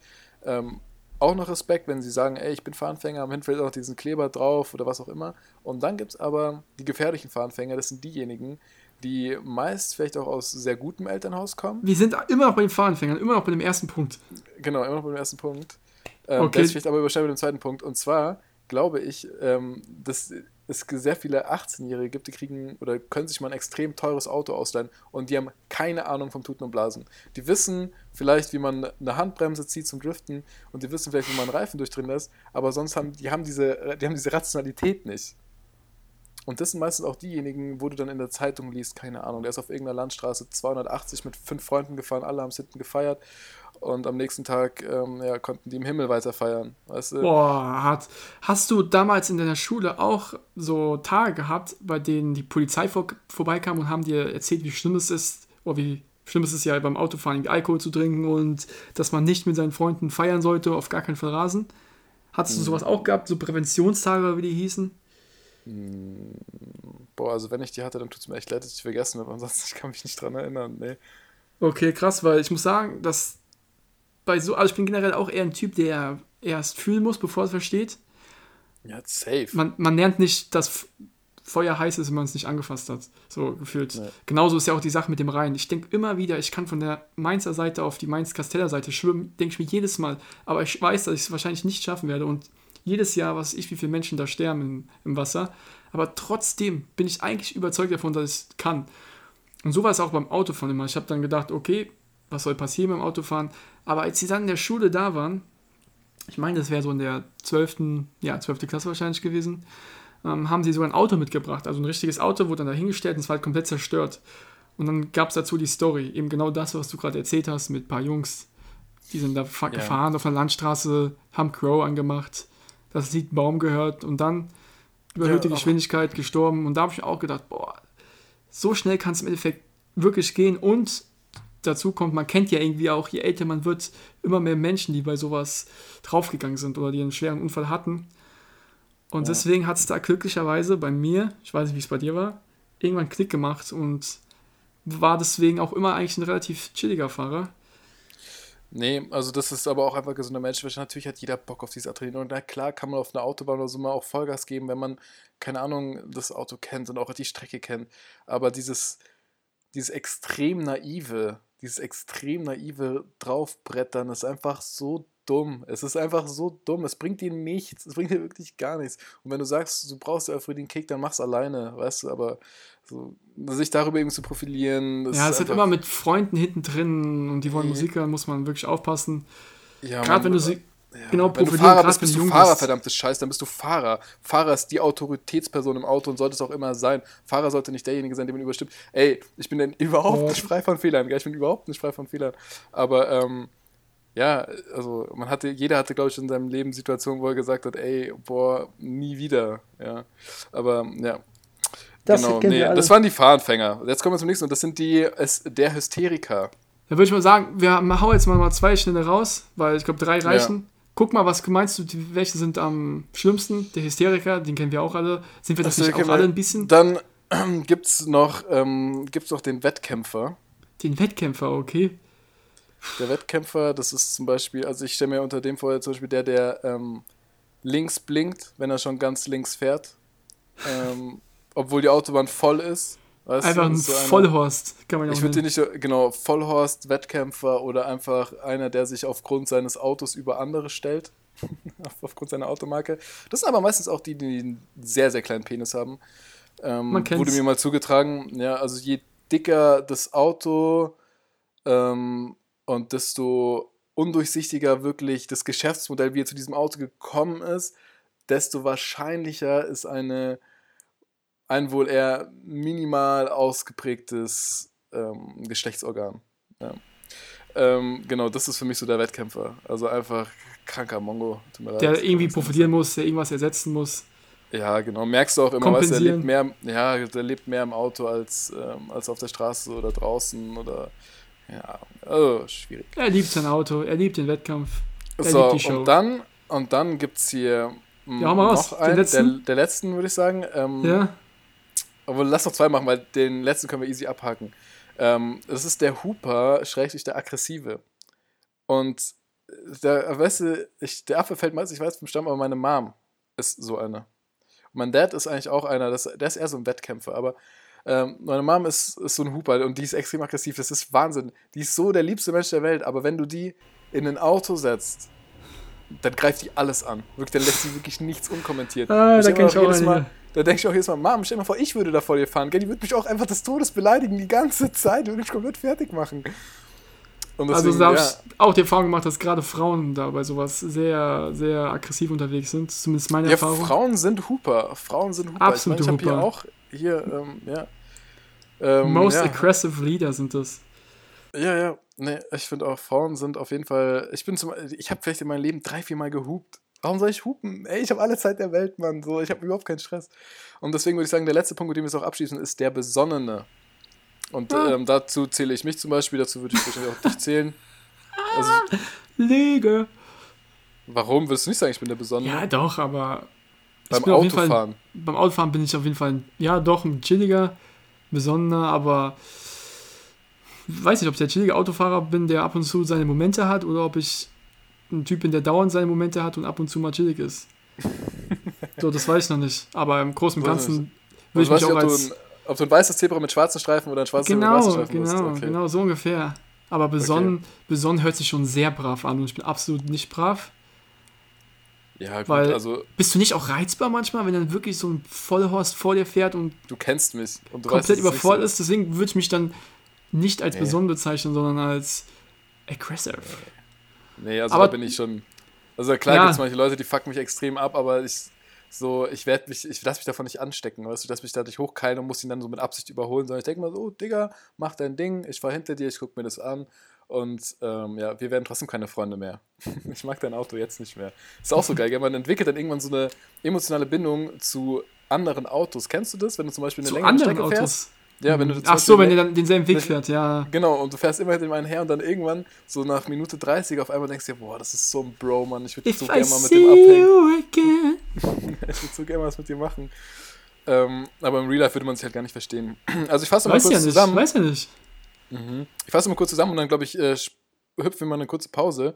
Ähm, auch noch Respekt, wenn sie sagen, ey, ich bin Fahranfänger, am Hintergrund auch diesen Kleber drauf oder was auch immer. Und dann gibt es aber die gefährlichen Fahranfänger, das sind diejenigen, die meist vielleicht auch aus sehr gutem Elternhaus kommen. Wir sind immer noch bei den Fahranfängern, immer noch bei dem ersten Punkt. Genau, immer noch beim ersten Punkt. Ähm, Okay. Der ist vielleicht aber überschneidet mit dem zweiten Punkt. Und zwar glaube ich, ähm, dass es sehr viele 18-Jährige gibt, die kriegen oder können sich mal ein extrem teures Auto ausleihen und die haben keine Ahnung vom Tuten und Blasen. Die wissen vielleicht, wie man eine Handbremse zieht zum Driften und die wissen vielleicht, wie man einen Reifen durchdrehen lässt, aber sonst haben die haben diese, die haben diese Rationalität nicht. Und das sind meistens auch diejenigen, wo du dann in der Zeitung liest, keine Ahnung, der ist auf irgendeiner Landstraße 280 mit fünf Freunden gefahren, alle haben es hinten gefeiert und am nächsten Tag ähm, ja, konnten die im Himmel weiter feiern. Weißt du? Boah, hart. Hast du damals in deiner Schule auch so Tage gehabt, bei denen die Polizei vor, vorbeikam und haben dir erzählt, wie schlimm es ist, oder wie schlimm es ist ja beim Autofahren, Alkohol zu trinken und dass man nicht mit seinen Freunden feiern sollte, auf gar keinen Fall rasen? Hattest Mhm. du sowas auch gehabt, so Präventionstage, wie die hießen? Boah, also wenn ich die hatte, dann tut es mir echt leid, dass ich vergessen habe. Ansonsten ich kann mich nicht dran erinnern. Nee. Okay, krass, weil ich muss sagen, dass bei so, also ich bin generell auch eher ein Typ, der erst fühlen muss, bevor er es versteht. Ja, safe. man, man lernt nicht, dass Feuer heiß ist, wenn man es nicht angefasst hat. So gefühlt. Nee. Genauso ist ja auch die Sache mit dem Rhein. Ich denke immer wieder, ich kann von der Mainzer Seite auf die Mainz-Kasteller Seite schwimmen, denke ich mir jedes Mal. Aber ich weiß, dass ich es wahrscheinlich nicht schaffen werde. Und jedes Jahr, was weiß ich, wie viele Menschen da sterben im, im Wasser. Aber trotzdem bin ich eigentlich überzeugt davon, dass ich es kann. Und so war es auch beim Autofahren immer. Ich habe dann gedacht, okay, was soll passieren beim Autofahren? Aber als sie dann in der Schule da waren, ich meine, das wäre so in der 12., ja, 12. Klasse wahrscheinlich gewesen, ähm, haben sie sogar ein Auto mitgebracht. Also ein richtiges Auto wurde dann dahingestellt und es war halt komplett zerstört. Und dann gab es dazu die Story, eben genau das, was du gerade erzählt hast mit ein paar Jungs. Die sind da Ja. gefahren auf einer Landstraße, haben Crow angemacht, das Lied Baum gehört und dann überhöhte Ja, Geschwindigkeit gestorben. Und da habe ich auch gedacht, boah, so schnell kann es im Endeffekt wirklich gehen. Und dazu kommt, man kennt ja irgendwie auch, je älter man wird, immer mehr Menschen, die bei sowas draufgegangen sind oder die einen schweren Unfall hatten. Und Ja. deswegen hat es da glücklicherweise bei mir, ich weiß nicht, wie es bei dir war, irgendwann Klick gemacht und war deswegen auch immer eigentlich ein relativ chilliger Fahrer. Nee, also das ist aber auch einfach gesunder Menschenverstand. Natürlich hat jeder Bock auf dieses Adrenalin. Und na klar kann man auf einer Autobahn oder so mal auch Vollgas geben, wenn man, keine Ahnung, das Auto kennt und auch die Strecke kennt. Aber dieses, dieses extrem naive, dieses extrem naive Draufbrettern ist einfach so dumm. Es ist einfach so dumm. Es bringt dir nichts. Es bringt dir wirklich gar nichts. Und wenn du sagst, du brauchst ja für den Kick, dann mach's alleine, weißt du, aber so, sich darüber eben zu profilieren. das ja, es einfach- immer mit Freunden hinten drin und die wollen Nee. Musik hören, muss man wirklich aufpassen. ja, Gerade wenn du sie Ja, genau wenn du profilieren Fahrer bist, bist du Fahrer, verdammtes Scheiß, dann bist du Fahrer. Fahrer ist die Autoritätsperson im Auto und sollte es auch immer sein. Fahrer sollte nicht derjenige sein, der man überstimmt. Ey, ich bin denn überhaupt Ja. nicht frei von Fehlern, gell? ich bin überhaupt nicht frei von Fehlern. Aber, ähm, ja, also man hatte, jeder hatte, glaube ich, in seinem Leben Situationen, wo er gesagt hat, ey, boah, nie wieder. Ja. Aber ja. Das genau, nee, das waren die Fahranfänger. Jetzt kommen wir zum nächsten und das sind die es, der Hysteriker. Da würde ich mal sagen, wir haben- hauen jetzt mal, mal zwei schnelle raus, weil ich glaube, drei reichen. Guck mal, was meinst du, die- welche sind am schlimmsten? Der Hysteriker, den kennen wir auch alle. Sind wir das Also, nicht auch alle ein bisschen? Dann ähm, gibt's noch, ähm, gibt's noch den Wettkämpfer. Den Wettkämpfer, okay. Der Wettkämpfer, das ist zum Beispiel, also ich stelle mir unter dem vor, zum Beispiel der, der ähm, links blinkt, wenn er schon ganz links fährt. Ähm, obwohl die Autobahn voll ist. Weißt Einfach du? ein So Vollhorst, kann man ja auch Ich würde den nicht so, genau, Vollhorst, Wettkämpfer oder einfach einer, der sich aufgrund seines Autos über andere stellt. Auf- aufgrund seiner Automarke. Das sind aber meistens auch die, die einen sehr, sehr kleinen Penis haben. Ähm, Man kennt's. wurde mir mal zugetragen. Ja, also je dicker das Auto ähm, und desto undurchsichtiger wirklich das Geschäftsmodell, wie er zu diesem Auto gekommen ist, desto wahrscheinlicher ist eine ein wohl eher minimal ausgeprägtes ähm, Geschlechtsorgan. Ja. Ähm, genau, das ist für mich so der Wettkämpfer. Also einfach kranker Mongo. Der irgendwie profitieren muss, der irgendwas ersetzen muss. Ja, genau. Merkst du auch immer, weißt, der lebt mehr, ja, der lebt mehr im Auto als, ähm, als auf der Straße oder draußen oder ja, oh, schwierig. Er liebt sein Auto, er liebt den Wettkampf. Er so, liebt die Show. und dann, und dann gibt es hier ja, hau mal noch einen, letzten? Der, der, letzten, würde ich sagen. Ähm, ja. Aber lass noch zwei machen, weil den letzten können wir easy abhaken. Ähm, das ist der Hooper, schräglich der Aggressive. Und der, weißt du, ich, der Affe fällt meistens, ich weiß vom Stamm, aber meine Mom ist so eine. Und mein Dad ist eigentlich auch einer, das, der ist eher so ein Wettkämpfer, aber ähm, meine Mom ist, ist so ein Hooper und die ist extrem aggressiv. Das ist Wahnsinn. Die ist so der liebste Mensch der Welt, aber wenn du die in ein Auto setzt, dann greift die alles an. Wirklich, dann lässt sie wirklich nichts unkommentiert. Ah, da ich auch jedes Mal, Da denke ich auch jedes Mal, Mom, stell dir mal vor, ich würde da vor dir fahren. Gell? Die würde mich auch einfach des Todes beleidigen die ganze Zeit. Die würde mich komplett fertig machen. Deswegen, also da habe ja. ich auch die Erfahrung gemacht, dass gerade Frauen da bei sowas sehr, sehr aggressiv unterwegs sind. Zumindest meine ja, Erfahrung. Frauen sind Hooper. Frauen sind Hooper. Absolut ich mein, ich Hooper. hier auch, hier, ähm, ja. Ähm, Most ja. aggressive Leader sind das. Ja, ja. Nee, ich finde auch, Frauen sind auf jeden Fall. Ich bin zum ich habe vielleicht in meinem Leben drei, vier Mal gehupt. Warum soll ich hupen? Ey, ich habe alle Zeit der Welt, Mann. So, ich habe überhaupt keinen Stress. Und deswegen würde ich sagen, der letzte Punkt, mit dem wir es auch abschließen, ist der Besonnene. Und ah. ähm, dazu zähle ich mich zum Beispiel, dazu würde ich wahrscheinlich auch dich zählen. Also, Lege. Warum? Würdest du nicht sagen, ich bin der Besonnene? Ja, doch, aber. Beim Autofahren. Fall, beim Autofahren bin ich auf jeden Fall, ja, doch, ein chilliger, besonderer, aber weiß nicht, ob ich der chillige Autofahrer bin, der ab und zu seine Momente hat, oder ob ich ein Typ bin, der dauernd seine Momente hat und ab und zu mal chillig ist. so, das weiß ich noch nicht. Aber im Großen und Ganzen würde ich mich auch als... Du ein, ob du ein weißes Zebra mit schwarzen Streifen oder ein schwarzes genau, Zebra mit weißen Streifen Genau, okay. genau, so ungefähr. Aber besonnen, okay. besonnen hört sich schon sehr brav an und ich bin absolut nicht brav. Ja, gut, Weil, also. Bist du nicht auch reizbar manchmal, wenn dann wirklich so ein Vollhorst vor dir fährt und. Du kennst mich. Und komplett überfordert ist, deswegen würde ich mich dann nicht als nee. besonnen bezeichnen, sondern als aggressive. Nee, also aber, da bin ich schon. Also klar ja. gibt es manche Leute, die fucken mich extrem ab, aber ich so, ich werde mich, ich lasse mich davon nicht anstecken, weißt du, dass mich dadurch hochkeilen und muss ihn dann so mit Absicht überholen, sondern ich denke mal so, oh, Digga, mach dein Ding, ich fahr hinter dir, ich guck mir das an und ähm, ja, wir werden trotzdem keine Freunde mehr. ich mag dein Auto jetzt nicht mehr. Ist auch so geil, gell? man entwickelt dann irgendwann so eine emotionale Bindung zu anderen Autos. Kennst du das, wenn du zum Beispiel eine längere Strecke Autos. fährst? Ja, wenn du Ach so, wenn ihr dann denselben Weg fährt, ja. Genau, und du fährst immer hinter dem einen her und dann irgendwann, so nach Minute 30, auf einmal denkst du dir, boah, das ist so ein Bro, Mann, ich würde so gerne mal mit dem abhängen. ich würde so gerne mal was mit dir machen. Ähm, aber im Real Life würde man sich halt gar nicht verstehen. Also ich fasse mal kurz ja zusammen. Weiß ja nicht. Mhm. Ich fasse mal kurz zusammen und dann, glaube ich, äh, hüpfen wir mal eine kurze Pause.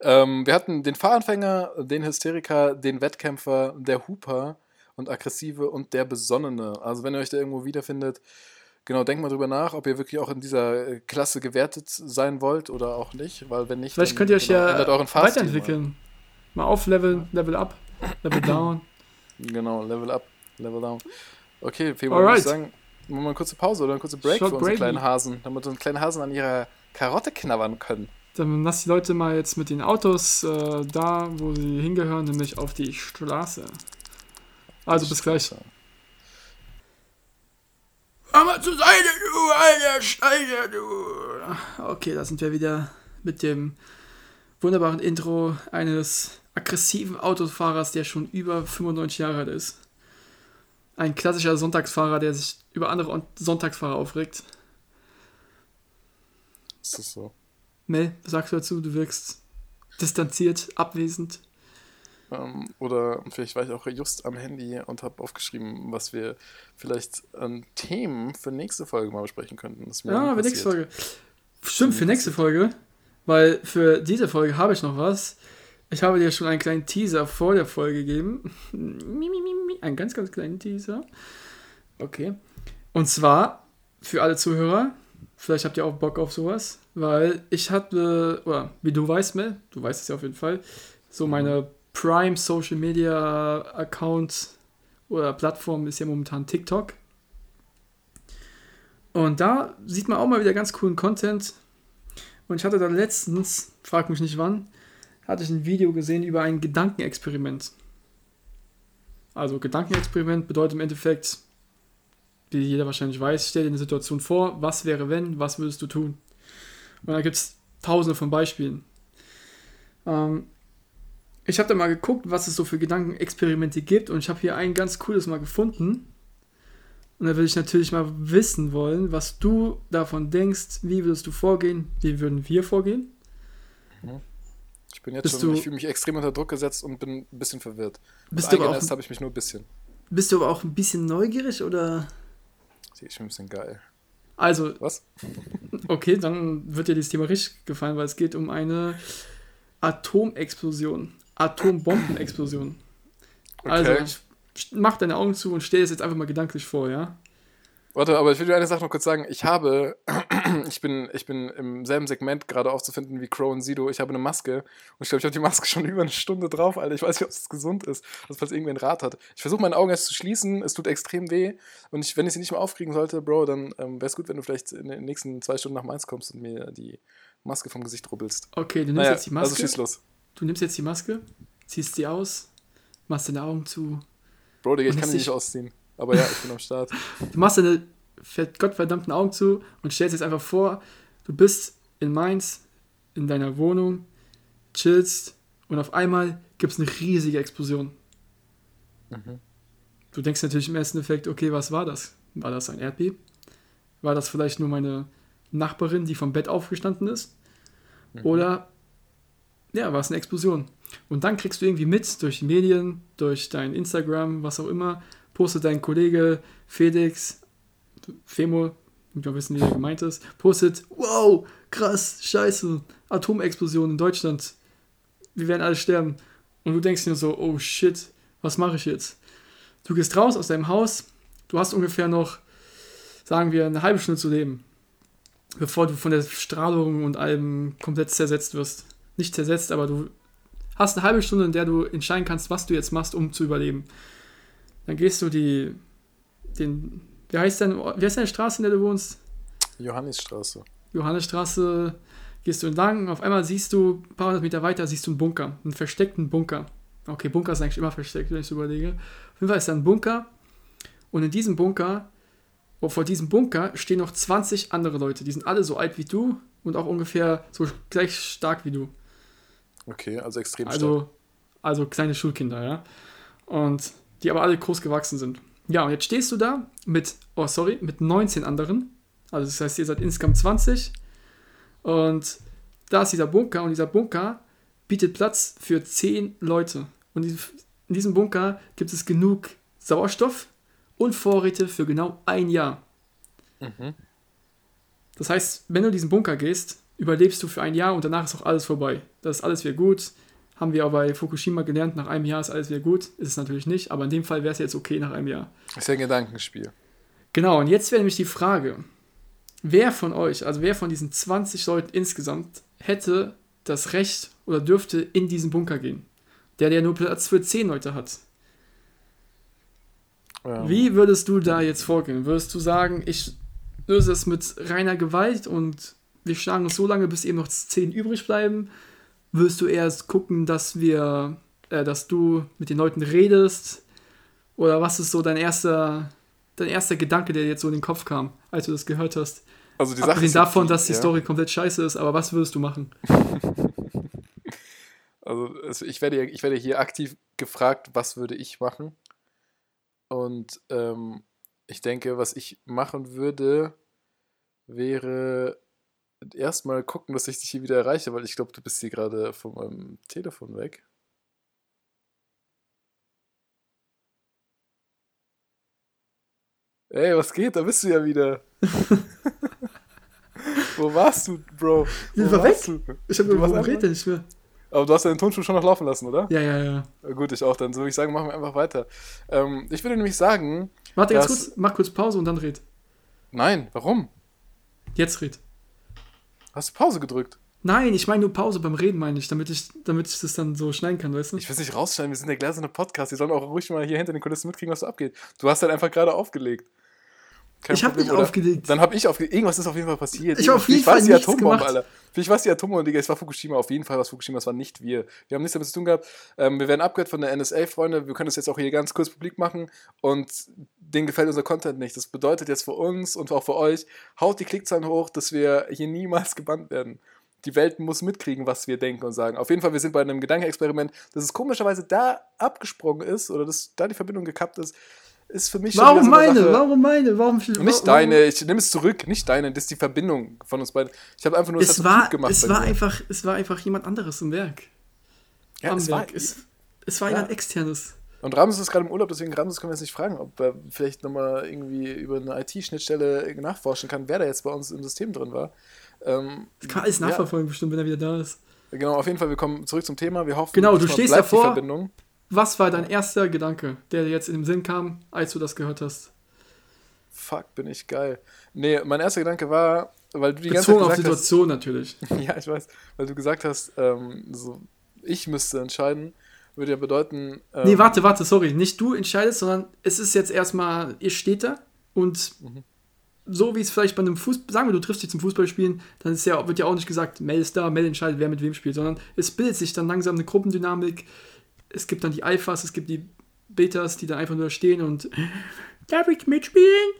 Ähm, wir hatten den Fahranfänger, den Hysteriker, den Wettkämpfer, der Hooper und Aggressive und der Besonnene. Also wenn ihr euch da irgendwo wiederfindet, Genau, denkt mal drüber nach, ob ihr wirklich auch in dieser äh, Klasse gewertet sein wollt oder auch nicht, weil wenn nicht, Vielleicht dann, könnt ihr euch genau, ja weiterentwickeln. Mal auf Level, Level up, Level down. Genau, Level up, Level down. Okay, Februar, würde ich sagen, machen wir mal eine kurze Pause oder eine kurze Break Short für unsere kleinen Hasen, damit unsere kleinen Hasen an ihrer Karotte knabbern können. Dann lass die Leute mal jetzt mit den Autos äh, da, wo sie hingehören, nämlich auf die Straße. Also bis gleich. Aber zur Seite, du alter Steiger, du. Okay, da sind wir wieder mit dem wunderbaren Intro eines aggressiven Autofahrers, der schon über 95 Jahre alt ist. Ein klassischer Sonntagsfahrer, der sich über andere Sonntagsfahrer aufregt. Ist das so? Mel, was sagst du dazu? Du wirkst distanziert, abwesend. Ähm, oder vielleicht war ich auch just am Handy und habe aufgeschrieben, was wir vielleicht an Themen für nächste Folge mal besprechen könnten. ja, für nächste Folge. Stimmt, für nächste Folge. Weil für diese Folge habe ich noch was. Ich habe dir schon einen kleinen Teaser vor der Folge gegeben. Einen ganz, ganz kleinen Teaser. Okay. Und zwar für alle Zuhörer, vielleicht habt ihr auch Bock auf sowas, weil ich hatte, oder wie du weißt, Mel, du weißt es ja auf jeden Fall, so meine Prime Social Media Account oder Plattform ist ja momentan TikTok. Und da sieht man auch mal wieder ganz coolen Content. Und ich hatte da letztens, frag mich nicht wann, hatte ich ein Video gesehen über ein Gedankenexperiment. Also Gedankenexperiment bedeutet im Endeffekt, wie jeder wahrscheinlich weiß, stell dir eine Situation vor, was wäre wenn, was würdest du tun? Und da gibt es tausende von Beispielen. Ähm, ich habe da mal geguckt, was es so für Gedankenexperimente gibt und ich habe hier ein ganz cooles mal gefunden. Und da will ich natürlich mal wissen wollen, was du davon denkst, wie würdest du vorgehen, wie würden wir vorgehen? Ich bin jetzt bist schon, du, ich fühle mich extrem unter Druck gesetzt und bin ein bisschen verwirrt. Bist du auch, habe ich mich nur ein bisschen. Bist du aber auch ein bisschen neugierig oder? Ich bin ein bisschen geil. Also. Was? Okay, dann wird dir dieses Thema richtig gefallen, weil es geht um eine Atomexplosion. Atombombenexplosion. Okay. Also, mach deine Augen zu und stell es jetzt einfach mal gedanklich vor, ja? Warte, aber ich will dir eine Sache noch kurz sagen. Ich habe, ich bin, ich bin im selben Segment gerade aufzufinden wie Crow und Sido. Ich habe eine Maske und ich glaube, ich habe die Maske schon über eine Stunde drauf, Alter. Ich weiß nicht, ob es gesund ist, also falls irgendwer einen Rat hat. Ich versuche meine Augen jetzt zu schließen, es tut extrem weh und ich, wenn ich sie nicht mehr aufkriegen sollte, Bro, dann ähm, wäre es gut, wenn du vielleicht in den nächsten zwei Stunden nach Mainz kommst und mir die Maske vom Gesicht rubbelst. Okay, du nimmst naja, jetzt die Maske. Also schieß los. Du nimmst jetzt die Maske, ziehst sie aus, machst deine Augen zu. Bro, Digga, ich kann sie nicht ausziehen. Aber ja, ich bin am Start. Du machst deine gottverdammten Augen zu und stellst jetzt einfach vor, du bist in Mainz, in deiner Wohnung, chillst und auf einmal gibt es eine riesige Explosion. Mhm. Du denkst natürlich im ersten Effekt, okay, was war das? War das ein Erdbeben? War das vielleicht nur meine Nachbarin, die vom Bett aufgestanden ist? Mhm. Oder ja, war es eine Explosion? Und dann kriegst du irgendwie mit durch die Medien, durch dein Instagram, was auch immer, postet dein Kollege Felix, Femo, wir wissen, wie der gemeint ist, postet, wow, krass, scheiße, Atomexplosion in Deutschland, wir werden alle sterben. Und du denkst dir so, oh shit, was mache ich jetzt? Du gehst raus aus deinem Haus, du hast ungefähr noch, sagen wir, eine halbe Stunde zu leben, bevor du von der Strahlung und allem komplett zersetzt wirst. Nicht zersetzt, aber du hast eine halbe Stunde, in der du entscheiden kannst, was du jetzt machst, um zu überleben. Dann gehst du die, den, wie heißt denn, wie heißt deine Straße, in der du wohnst? Johannisstraße. Johannisstraße, gehst du entlang, auf einmal siehst du, ein paar hundert Meter weiter, siehst du einen Bunker, einen versteckten Bunker. Okay, Bunker ist eigentlich immer versteckt, wenn ich so überlege. Auf jeden Fall ist da ein Bunker und in diesem Bunker, oh, vor diesem Bunker stehen noch 20 andere Leute. Die sind alle so alt wie du und auch ungefähr so gleich stark wie du. Okay, also extrem also, stark. Also kleine Schulkinder, ja. Und die aber alle groß gewachsen sind. Ja, und jetzt stehst du da mit, oh sorry, mit 19 anderen. Also das heißt, ihr seid insgesamt 20. Und da ist dieser Bunker und dieser Bunker bietet Platz für 10 Leute. Und in diesem Bunker gibt es genug Sauerstoff und Vorräte für genau ein Jahr. Mhm. Das heißt, wenn du in diesen Bunker gehst, überlebst du für ein Jahr und danach ist auch alles vorbei. Das ist alles wieder gut. Haben wir auch bei Fukushima gelernt, nach einem Jahr ist alles wieder gut. Ist es natürlich nicht, aber in dem Fall wäre es jetzt okay nach einem Jahr. Das ist ja ein Gedankenspiel. Genau, und jetzt wäre nämlich die Frage, wer von euch, also wer von diesen 20 Leuten insgesamt, hätte das Recht oder dürfte in diesen Bunker gehen? Der, der nur Platz für 10 Leute hat. Ja. Wie würdest du da jetzt vorgehen? Würdest du sagen, ich löse es mit reiner Gewalt und wir schlagen es so lange, bis eben noch 10 übrig bleiben? Wirst du erst gucken, dass wir, äh, dass du mit den Leuten redest? Oder was ist so dein erster, dein erster Gedanke, der jetzt so in den Kopf kam, als du das gehört hast? Also die Sache Abgesehen davon, dass die ja. Story komplett scheiße ist, aber was würdest du machen? also ich werde, ich werde hier aktiv gefragt, was würde ich machen? Und ähm, ich denke, was ich machen würde, wäre erstmal gucken, dass ich dich hier wieder erreiche, weil ich glaube, du bist hier gerade von meinem Telefon weg. Ey, was geht? Da bist du ja wieder. Wo warst du, Bro? Wo ich war weg. Du? Ich hab warum redet der nicht mehr? Aber du hast deinen Tonschuh schon noch laufen lassen, oder? Ja, ja, ja. Gut, ich auch. Dann würde ich sagen, machen wir einfach weiter. Ähm, ich würde nämlich sagen. Warte ganz kurz, mach kurz Pause und dann red. Nein, warum? Jetzt red. Hast du Pause gedrückt? Nein, ich meine nur Pause beim Reden, meine ich, damit ich, damit ich das dann so schneiden kann, weißt du? Ich will es nicht rausschneiden, wir sind der gläserne Podcast. Die sollen auch ruhig mal hier hinter den Kulissen mitkriegen, was so abgeht. Du hast halt einfach gerade aufgelegt. Ich habe nicht oder? aufgelegt. Dann habe ich aufgelegt. Irgendwas ist auf jeden Fall passiert. Ich habe auf jeden Fall die Atombombe, Alter. Vielleicht war es die Atombombe, Digga. Es war Fukushima. Auf jeden Fall war es Fukushima. Es war nicht wir. Wir haben nichts damit zu tun gehabt. Ähm, wir werden abgehört von der NSA, Freunde. Wir können das jetzt auch hier ganz kurz publik machen. Und denen gefällt unser Content nicht. Das bedeutet jetzt für uns und auch für euch, haut die Klickzahlen hoch, dass wir hier niemals gebannt werden die Welt muss mitkriegen, was wir denken und sagen. Auf jeden Fall, wir sind bei einem Gedankenexperiment, dass es komischerweise da abgesprungen ist oder dass da die Verbindung gekappt ist, ist für mich Warum meine? Sache, warum meine? Warum Nicht warum? deine, ich nehme es zurück, nicht deine, das ist die Verbindung von uns beiden. Ich habe einfach nur es das war, gemacht. Es war, einfach, es war einfach jemand anderes im Werk. Ja, Am es Werk. War, es, es war ja. jemand externes. Und Ramses ist gerade im Urlaub, deswegen Ramses können wir jetzt nicht fragen, ob er vielleicht nochmal irgendwie über eine IT-Schnittstelle nachforschen kann, wer da jetzt bei uns im System drin war. Ähm, das kann alles nachverfolgen, ja. bestimmt, wenn er wieder da ist. Genau, auf jeden Fall, wir kommen zurück zum Thema. Wir hoffen, genau, du stehst davor. Was war dein erster Gedanke, der dir jetzt in den Sinn kam, als du das gehört hast? Fuck, bin ich geil. Nee, mein erster Gedanke war, weil du die Bezogen ganze Zeit gesagt auf Situation hast, natürlich. ja, ich weiß, weil du gesagt hast, ähm, so, ich müsste entscheiden, würde ja bedeuten. Ähm, nee, warte, warte, sorry. Nicht du entscheidest, sondern es ist jetzt erstmal, ihr steht da und mhm. so wie es vielleicht bei einem Fußball, sagen wir, du triffst dich zum Fußballspielen, dann ist ja, wird ja auch nicht gesagt, Mel ist da, Mel entscheidet, wer mit wem spielt, sondern es bildet sich dann langsam eine Gruppendynamik es gibt dann die Alphas, es gibt die Betas, die da einfach nur stehen und darf ich mitspielen?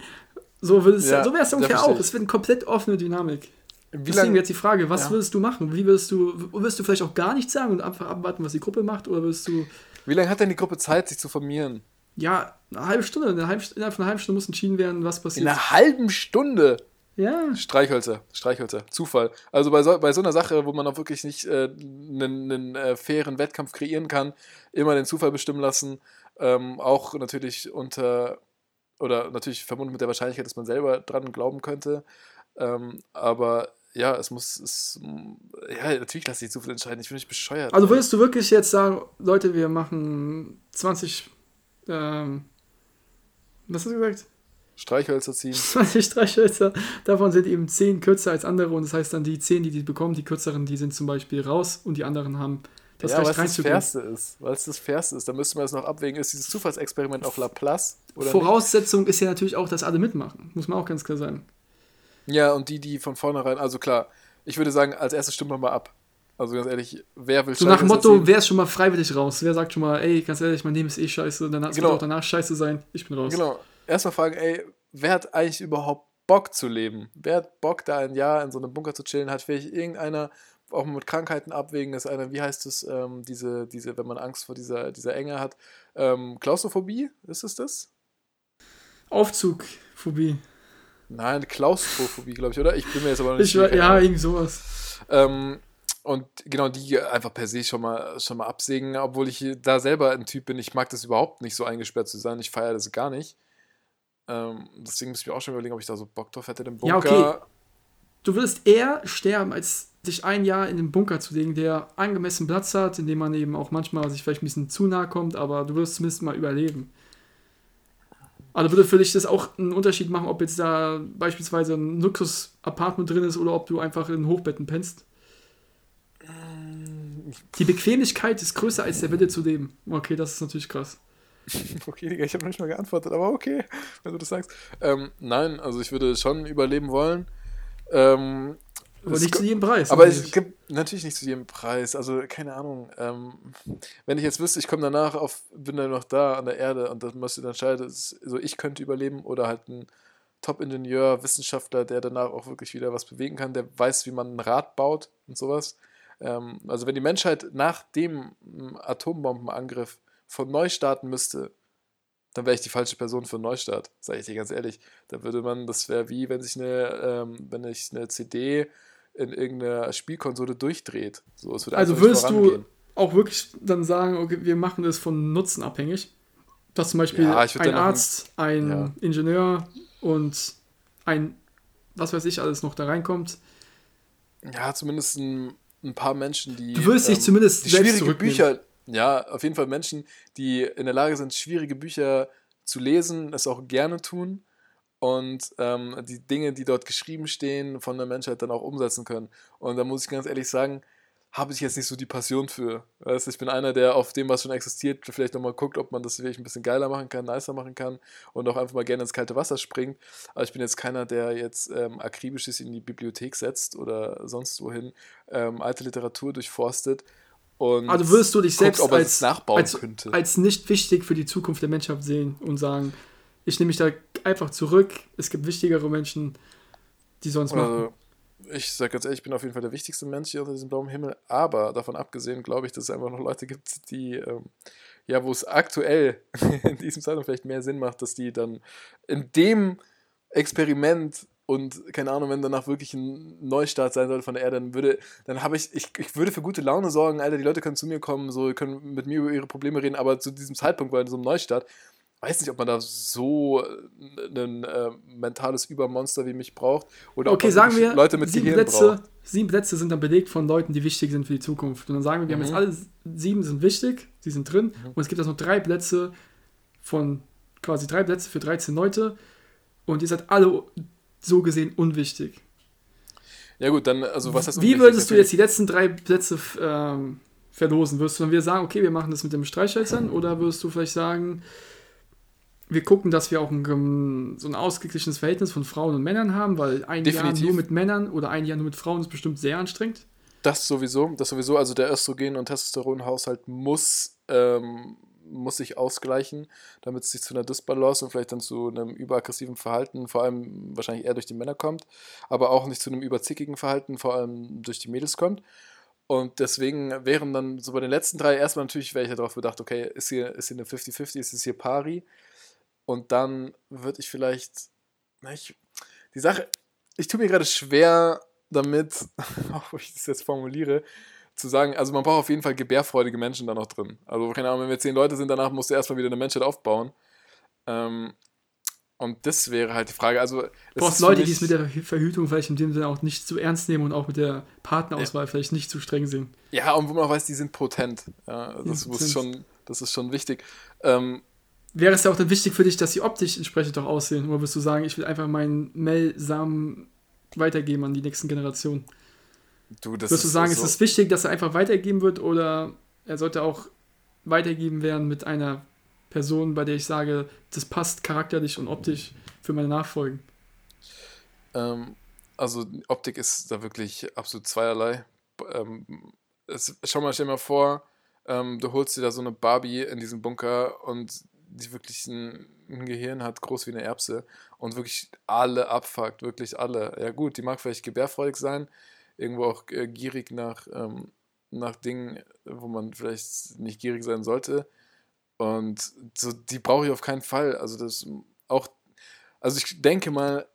So, ja, so wäre es ungefähr auch. Es wird eine komplett offene Dynamik. Wie Deswegen jetzt die Frage, was ja. würdest du machen? Wie würdest du, würdest du vielleicht auch gar nichts sagen und einfach abwarten, was die Gruppe macht? Oder würdest du. Wie lange hat denn die Gruppe Zeit, sich zu formieren? Ja, eine halbe Stunde. Eine halbe, innerhalb von einer halben Stunde muss entschieden werden, was passiert. In einer halben Stunde? Ja. Streichhölzer, Streichhölzer, Zufall. Also bei so, bei so einer Sache, wo man auch wirklich nicht einen äh, äh, fairen Wettkampf kreieren kann, immer den Zufall bestimmen lassen. Ähm, auch natürlich unter, oder natürlich verbunden mit der Wahrscheinlichkeit, dass man selber dran glauben könnte. Ähm, aber ja, es muss, es, ja, natürlich lasse ich Zufall entscheiden. Ich bin nicht bescheuert. Also würdest du wirklich jetzt sagen, Leute, wir machen 20, ähm, was hast du gesagt? Streichhölzer ziehen. 20 Streichhölzer. Davon sind eben 10 kürzer als andere und das heißt dann, die 10, die die bekommen, die kürzeren, die sind zum Beispiel raus und die anderen haben das ja, Recht reinzugehen. Weil es das Fairste ist. Weil es das Fairste ist. Da müsste man das noch abwägen. Ist dieses Zufallsexperiment auf Laplace? Oder Voraussetzung nicht? ist ja natürlich auch, dass alle mitmachen. Muss man auch ganz klar sagen. Ja, und die, die von vornherein, also klar, ich würde sagen, als erstes stimmen wir mal ab. Also ganz ehrlich, wer will So nach dem Motto, wer ist schon mal freiwillig raus? Wer sagt schon mal, ey, ganz ehrlich, mein Leben ist eh scheiße, dann genau. wird auch danach scheiße sein, ich bin raus. Genau erstmal fragen, ey, wer hat eigentlich überhaupt Bock zu leben? Wer hat Bock, da ein Jahr in so einem Bunker zu chillen? Hat vielleicht irgendeiner auch mit Krankheiten abwägen, ist einer, wie heißt es, ähm, diese, diese, wenn man Angst vor dieser, dieser Enge hat, ähm, Klaustrophobie, ist es das? Aufzugphobie. Nein, Klaustrophobie, glaube ich, oder? Ich bin mir jetzt aber noch nicht sicher. Ja, irgend sowas. Ähm, und genau die einfach per se schon mal, schon mal absägen, obwohl ich da selber ein Typ bin. Ich mag das überhaupt nicht, so eingesperrt zu sein. Ich feiere das gar nicht. Ähm, deswegen muss ich mir auch schon überlegen, ob ich da so Bock drauf hätte, den Bunker. Ja, okay. Du würdest eher sterben, als dich ein Jahr in den Bunker zu legen, der angemessen Platz hat, in dem man eben auch manchmal sich vielleicht ein bisschen zu nahe kommt, aber du wirst zumindest mal überleben. Also würde für dich das auch einen Unterschied machen, ob jetzt da beispielsweise ein Luxus-Apartment drin ist oder ob du einfach in Hochbetten pennst? Die Bequemlichkeit ist größer als der Wille zu leben. Okay, das ist natürlich krass. okay, Digga, ich habe noch nicht mal geantwortet, aber okay, wenn du das sagst. Ähm, nein, also ich würde schon überleben wollen. Ähm, aber nicht zu jedem Preis. Aber es gibt natürlich nicht zu jedem Preis. Also keine Ahnung. Ähm, wenn ich jetzt wüsste, ich komme danach auf, bin dann noch da an der Erde und das müsste dann entscheiden, so ich könnte überleben oder halt ein Top-Ingenieur, Wissenschaftler, der danach auch wirklich wieder was bewegen kann, der weiß, wie man ein Rad baut und sowas. Ähm, also wenn die Menschheit nach dem Atombombenangriff von neu starten müsste, dann wäre ich die falsche Person für einen Neustart, sage ich dir ganz ehrlich. Da würde man, das wäre wie, wenn sich eine, ähm, wenn ich eine CD in irgendeiner Spielkonsole durchdreht. So, es würde also würdest du auch wirklich dann sagen, okay, wir machen das von Nutzen abhängig? Dass zum Beispiel ja, ein Arzt, ein ja. Ingenieur und ein, was weiß ich, alles noch da reinkommt. Ja, zumindest ein, ein paar Menschen, die. Du würdest dich ähm, zumindest die schwierige Bücher, ja, auf jeden Fall Menschen, die in der Lage sind, schwierige Bücher zu lesen, es auch gerne tun und ähm, die Dinge, die dort geschrieben stehen, von der Menschheit dann auch umsetzen können. Und da muss ich ganz ehrlich sagen, habe ich jetzt nicht so die Passion für. Weißt, ich bin einer, der auf dem, was schon existiert, vielleicht nochmal guckt, ob man das wirklich ein bisschen geiler machen kann, nicer machen kann und auch einfach mal gerne ins kalte Wasser springt. Aber ich bin jetzt keiner, der jetzt ähm, akribisch in die Bibliothek setzt oder sonst wohin ähm, alte Literatur durchforstet. Und also würdest du dich selbst guckt, als, als, als nicht wichtig für die Zukunft der Menschheit sehen und sagen, ich nehme mich da einfach zurück, es gibt wichtigere Menschen, die sonst machen. Also, ich sage ganz ehrlich, ich bin auf jeden Fall der wichtigste Mensch hier unter diesem blauen Himmel, aber davon abgesehen glaube ich, dass es einfach noch Leute gibt, die, ähm, ja, wo es aktuell in diesem Zeitpunkt vielleicht mehr Sinn macht, dass die dann in dem Experiment und keine Ahnung, wenn danach wirklich ein Neustart sein sollte von der Erde, dann würde, dann habe ich, ich, ich würde für gute Laune sorgen, Alter, die Leute können zu mir kommen, so können mit mir über ihre Probleme reden, aber zu diesem Zeitpunkt bei so einem Neustart weiß nicht, ob man da so äh, ein äh, mentales Übermonster wie mich braucht. Oder okay, sagen wir, Leute mit sieben Plätze, braucht. sieben Plätze sind dann belegt von Leuten, die wichtig sind für die Zukunft. Und dann sagen wir, wir mhm. haben jetzt alle sieben sind wichtig, die sind drin. Mhm. Und es gibt also noch drei Plätze von, quasi drei Plätze für 13 Leute. Und ihr seid alle so gesehen unwichtig. Ja gut, dann, also was heißt Wie würdest du jetzt die letzten drei Plätze ähm, verlosen? Würdest du dann wieder sagen, okay, wir machen das mit dem Streichhölzern? Oder würdest du vielleicht sagen, wir gucken, dass wir auch ein, so ein ausgeglichenes Verhältnis von Frauen und Männern haben, weil ein Definitiv. Jahr nur mit Männern oder ein Jahr nur mit Frauen ist bestimmt sehr anstrengend. Das sowieso, das sowieso. Also der Östrogen- und Testosteronhaushalt muss, ähm, muss sich ausgleichen, damit es sich zu einer Dysbalance und vielleicht dann zu einem überaggressiven Verhalten, vor allem wahrscheinlich eher durch die Männer kommt, aber auch nicht zu einem überzickigen Verhalten, vor allem durch die Mädels kommt. Und deswegen wären dann so bei den letzten drei erstmal natürlich, wäre ich darauf bedacht, okay, ist hier, ist hier eine 50-50, ist es hier pari? Und dann würde ich vielleicht. Na, ich, die Sache, ich tue mir gerade schwer damit, auch wie ich das jetzt formuliere, zu sagen, also man braucht auf jeden Fall gebärfreudige Menschen da noch drin. Also, keine Ahnung, wenn wir zehn Leute sind, danach musst du erstmal wieder eine Menschheit aufbauen. Ähm, und das wäre halt die Frage. Also, du brauchst Leute, die es mit der Verhütung vielleicht in dem Sinne auch nicht zu ernst nehmen und auch mit der Partnerauswahl ja. vielleicht nicht zu streng sehen. Ja, und wo man auch weiß, die sind potent. Ja, das, muss schon, das ist schon wichtig. Ähm, wäre es ja auch dann wichtig für dich, dass sie optisch entsprechend auch aussehen? Oder wirst du sagen, ich will einfach meinen Mel-Samen weitergeben an die nächsten Generationen? Du, das Wirst du sagen, ist, so ist es wichtig, dass er einfach weitergeben wird oder er sollte auch weitergeben werden mit einer Person, bei der ich sage, das passt charakterlich und optisch für meine Nachfolgen? Ähm, also Optik ist da wirklich absolut zweierlei. Ähm, es, schau mal, stell mal vor, ähm, du holst dir da so eine Barbie in diesem Bunker und die wirklich ein, ein, Gehirn hat, groß wie eine Erbse und wirklich alle abfuckt, wirklich alle. Ja gut, die mag vielleicht gebärfreudig sein, irgendwo auch äh, gierig nach, ähm, nach Dingen, wo man vielleicht nicht gierig sein sollte. Und so, die brauche ich auf keinen Fall. Also das auch, also ich denke mal,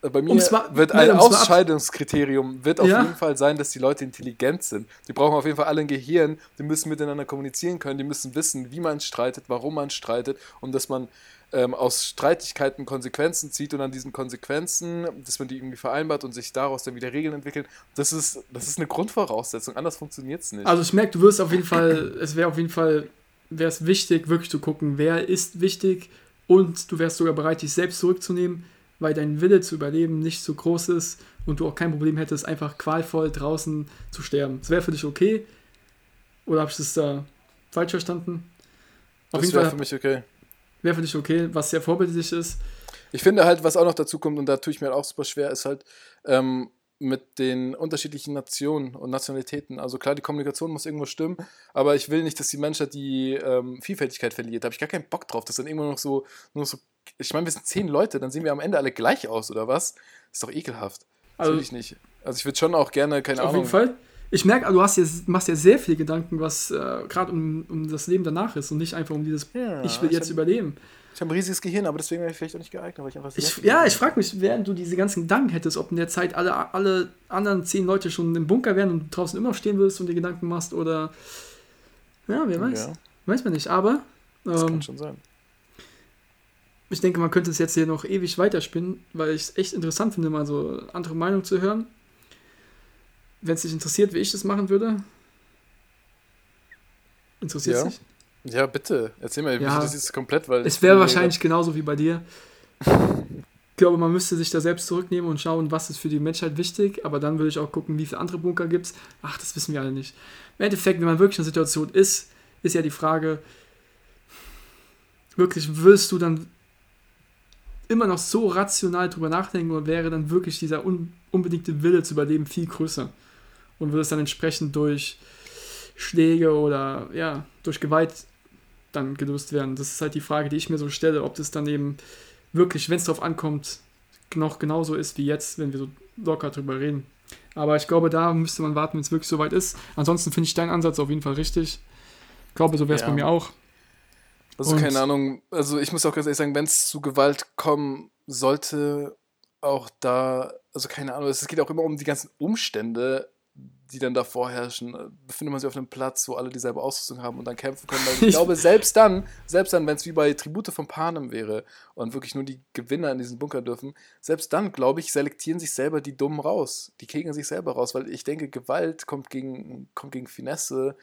bei mir mal, wird ein Ausscheidungskriterium wird auf ja? jeden Fall sein, dass die Leute intelligent sind. Die brauchen auf jeden Fall alle ein Gehirn, die müssen miteinander kommunizieren können, die müssen wissen, wie man streitet, warum man streitet und dass man ähm, aus Streitigkeiten Konsequenzen zieht und an diesen Konsequenzen, dass man die irgendwie vereinbart und sich daraus dann wieder Regeln entwickelt. Das ist, das ist eine Grundvoraussetzung, anders funktioniert es nicht. Also ich merke, du wirst auf jeden Fall, es wäre auf jeden Fall, wäre es wichtig, wirklich zu gucken, wer ist wichtig und du wärst sogar bereit, dich selbst zurückzunehmen weil dein Wille zu überleben nicht so groß ist und du auch kein Problem hättest, einfach qualvoll draußen zu sterben. Das wäre für dich okay? Oder habe ich das da falsch verstanden? Auf das wäre für mich okay. Wäre für dich okay, was sehr vorbildlich ist. Ich finde halt, was auch noch dazu kommt, und da tue ich mir halt auch super schwer, ist halt, ähm, mit den unterschiedlichen Nationen und Nationalitäten. Also klar, die Kommunikation muss irgendwo stimmen, aber ich will nicht, dass die Menschheit die ähm, Vielfältigkeit verliert. Da habe ich gar keinen Bock drauf, dass dann immer noch so, nur so, ich meine, wir sind zehn Leute, dann sehen wir am Ende alle gleich aus, oder was? ist doch ekelhaft. Das also, will ich nicht. Also ich würde schon auch gerne, keine auf Ahnung. Auf jeden Fall. Ich merke, du hast ja, machst ja sehr viel Gedanken, was äh, gerade um, um das Leben danach ist und nicht einfach um dieses, ja, ich will jetzt ich überleben. Ich habe ein riesiges Gehirn, aber deswegen wäre ich vielleicht auch nicht geeignet, weil ich einfach ich, Ja, ich frage mich, während du diese ganzen Gedanken hättest, ob in der Zeit alle, alle anderen zehn Leute schon im Bunker wären und draußen immer stehen würdest und dir Gedanken machst oder. Ja, wer weiß. Ja. Weiß man nicht, aber. Das ähm, kann schon sein. Ich denke, man könnte es jetzt hier noch ewig weiterspinnen, weil ich es echt interessant finde, mal so andere Meinungen zu hören. Wenn es dich interessiert, wie ich das machen würde. Interessiert es ja. dich? Ja, bitte. Erzähl mal, ja, das ist komplett, weil. Es wäre wahrscheinlich genauso wie bei dir. glaube, man müsste sich da selbst zurücknehmen und schauen, was ist für die Menschheit wichtig. Aber dann würde ich auch gucken, wie viele andere Bunker gibt es. Ach, das wissen wir alle nicht. Im Endeffekt, wenn man wirklich in einer Situation ist, ist ja die Frage, wirklich, wirst du dann immer noch so rational drüber nachdenken oder wäre dann wirklich dieser un unbedingte Wille zu überleben viel größer? Und würde es dann entsprechend durch Schläge oder ja, durch Gewalt dann gelöst werden? Das ist halt die Frage, die ich mir so stelle, ob das dann eben wirklich, wenn es darauf ankommt, noch genauso ist wie jetzt, wenn wir so locker drüber reden. Aber ich glaube, da müsste man warten, wenn es wirklich soweit ist. Ansonsten finde ich deinen Ansatz auf jeden Fall richtig. Ich glaube, so wäre es ja. bei mir auch. Also, Und keine Ahnung. Also, ich muss auch ganz ehrlich sagen, wenn es zu Gewalt kommen sollte, auch da, also keine Ahnung, es geht auch immer um die ganzen Umstände, die dann da vorherrschen, äh, befindet man sich auf einem Platz, wo alle dieselbe Ausrüstung haben und dann kämpfen können. Weil ich glaube, selbst dann, selbst dann, wenn es wie bei Tribute von Panem wäre und wirklich nur die Gewinner in diesen Bunker dürfen, selbst dann, glaube ich, selektieren sich selber die Dummen raus. Die kegeln sich selber raus, weil ich denke, Gewalt kommt gegen, kommt gegen Finesse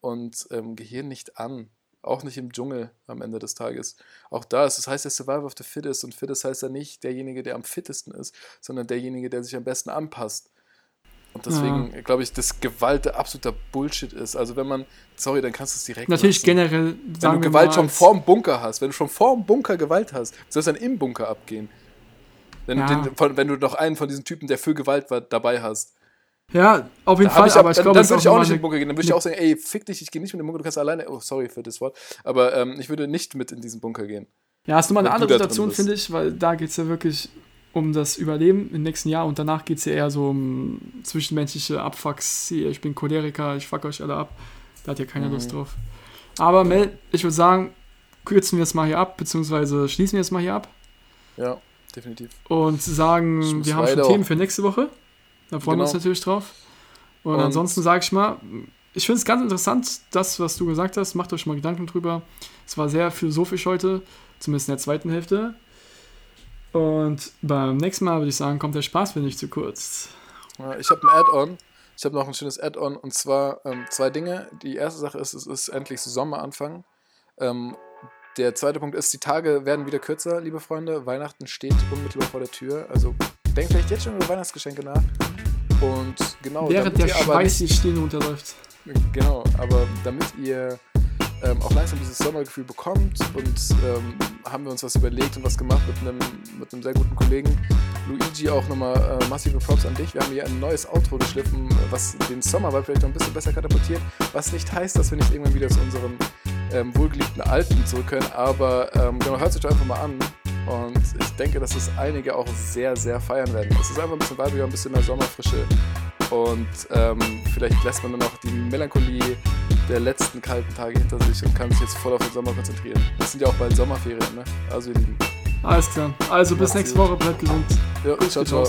und ähm, Gehirn nicht an. Auch nicht im Dschungel am Ende des Tages. Auch da ist, das heißt ja Survival of the Fittest und Fittest heißt ja nicht derjenige, der am fittesten ist, sondern derjenige, der sich am besten anpasst. Und deswegen ja. glaube ich, dass Gewalt absoluter Bullshit ist. Also wenn man, sorry, dann kannst du es direkt. Natürlich lassen. generell. Wenn du Gewalt schon vorm Bunker hast, wenn du schon vorm Bunker Gewalt hast, soll es dann im Bunker abgehen. Wenn, ja. du den, wenn du noch einen von diesen Typen, der für Gewalt war, dabei hast. Ja, auf jeden Fall. Ich, aber ich dann, glaube, dann würde ich auch nicht in den Bunker gehen. Dann würde ich auch sagen, ey, fick dich, ich gehe nicht mit dem Bunker, du kannst alleine. Oh, sorry für das Wort. Aber ähm, ich würde nicht mit in diesen Bunker gehen. Ja, hast du mal eine andere Situation, finde ich, weil da geht es ja wirklich um das Überleben im nächsten Jahr und danach geht es ja eher so um zwischenmenschliche Abfucks. Hier, ich bin Choleriker, ich fuck euch alle ab. Da hat ja keiner mhm. Lust drauf. Aber Mel, ich würde sagen, kürzen wir es mal hier ab, beziehungsweise schließen wir es mal hier ab. Ja, definitiv. Und sagen, wir haben schon Themen für nächste Woche. Da freuen genau. wir uns natürlich drauf. Und, und ansonsten sage ich mal, ich finde es ganz interessant, das, was du gesagt hast. Macht euch mal Gedanken drüber. Es war sehr philosophisch heute, zumindest in der zweiten Hälfte. Und beim nächsten Mal würde ich sagen, kommt der Spaß mir nicht zu kurz. Ich habe ein Add-on. Ich habe noch ein schönes Add-on und zwar ähm, zwei Dinge. Die erste Sache ist, es ist endlich Sommeranfang. Ähm, der zweite Punkt ist, die Tage werden wieder kürzer, liebe Freunde. Weihnachten steht unmittelbar vor der Tür. Also denkt vielleicht jetzt schon über Weihnachtsgeschenke nach. Und genau. Während der Schweiß die Stirn runterläuft. Genau, aber damit ihr ähm, auch langsam dieses Sommergefühl bekommt und ähm, haben wir uns was überlegt und was gemacht mit einem, mit einem sehr guten Kollegen. Luigi, auch nochmal äh, massive Props an dich. Wir haben hier ein neues Outro geschliffen, was den Sommervibe vielleicht noch ein bisschen besser katapultiert, was nicht heißt, dass wir nicht irgendwann wieder zu unserem ähm, wohlgeliebten Alten zurück können, aber ähm, genau, hört sich doch einfach mal an. Und ich denke, dass es einige auch sehr, sehr feiern werden. Es ist einfach ein bisschen weibiger, ein bisschen mehr Sommerfrische. Und ähm, vielleicht lässt man dann auch die Melancholie der letzten kalten Tage hinter sich und kann sich jetzt voll auf den Sommer konzentrieren. Das sind ja auch bald Sommerferien, ne? Also ihr Lieben. Alles klar. Also bis nächste Woche, bleibt gesund. Ja, ciao, ciao.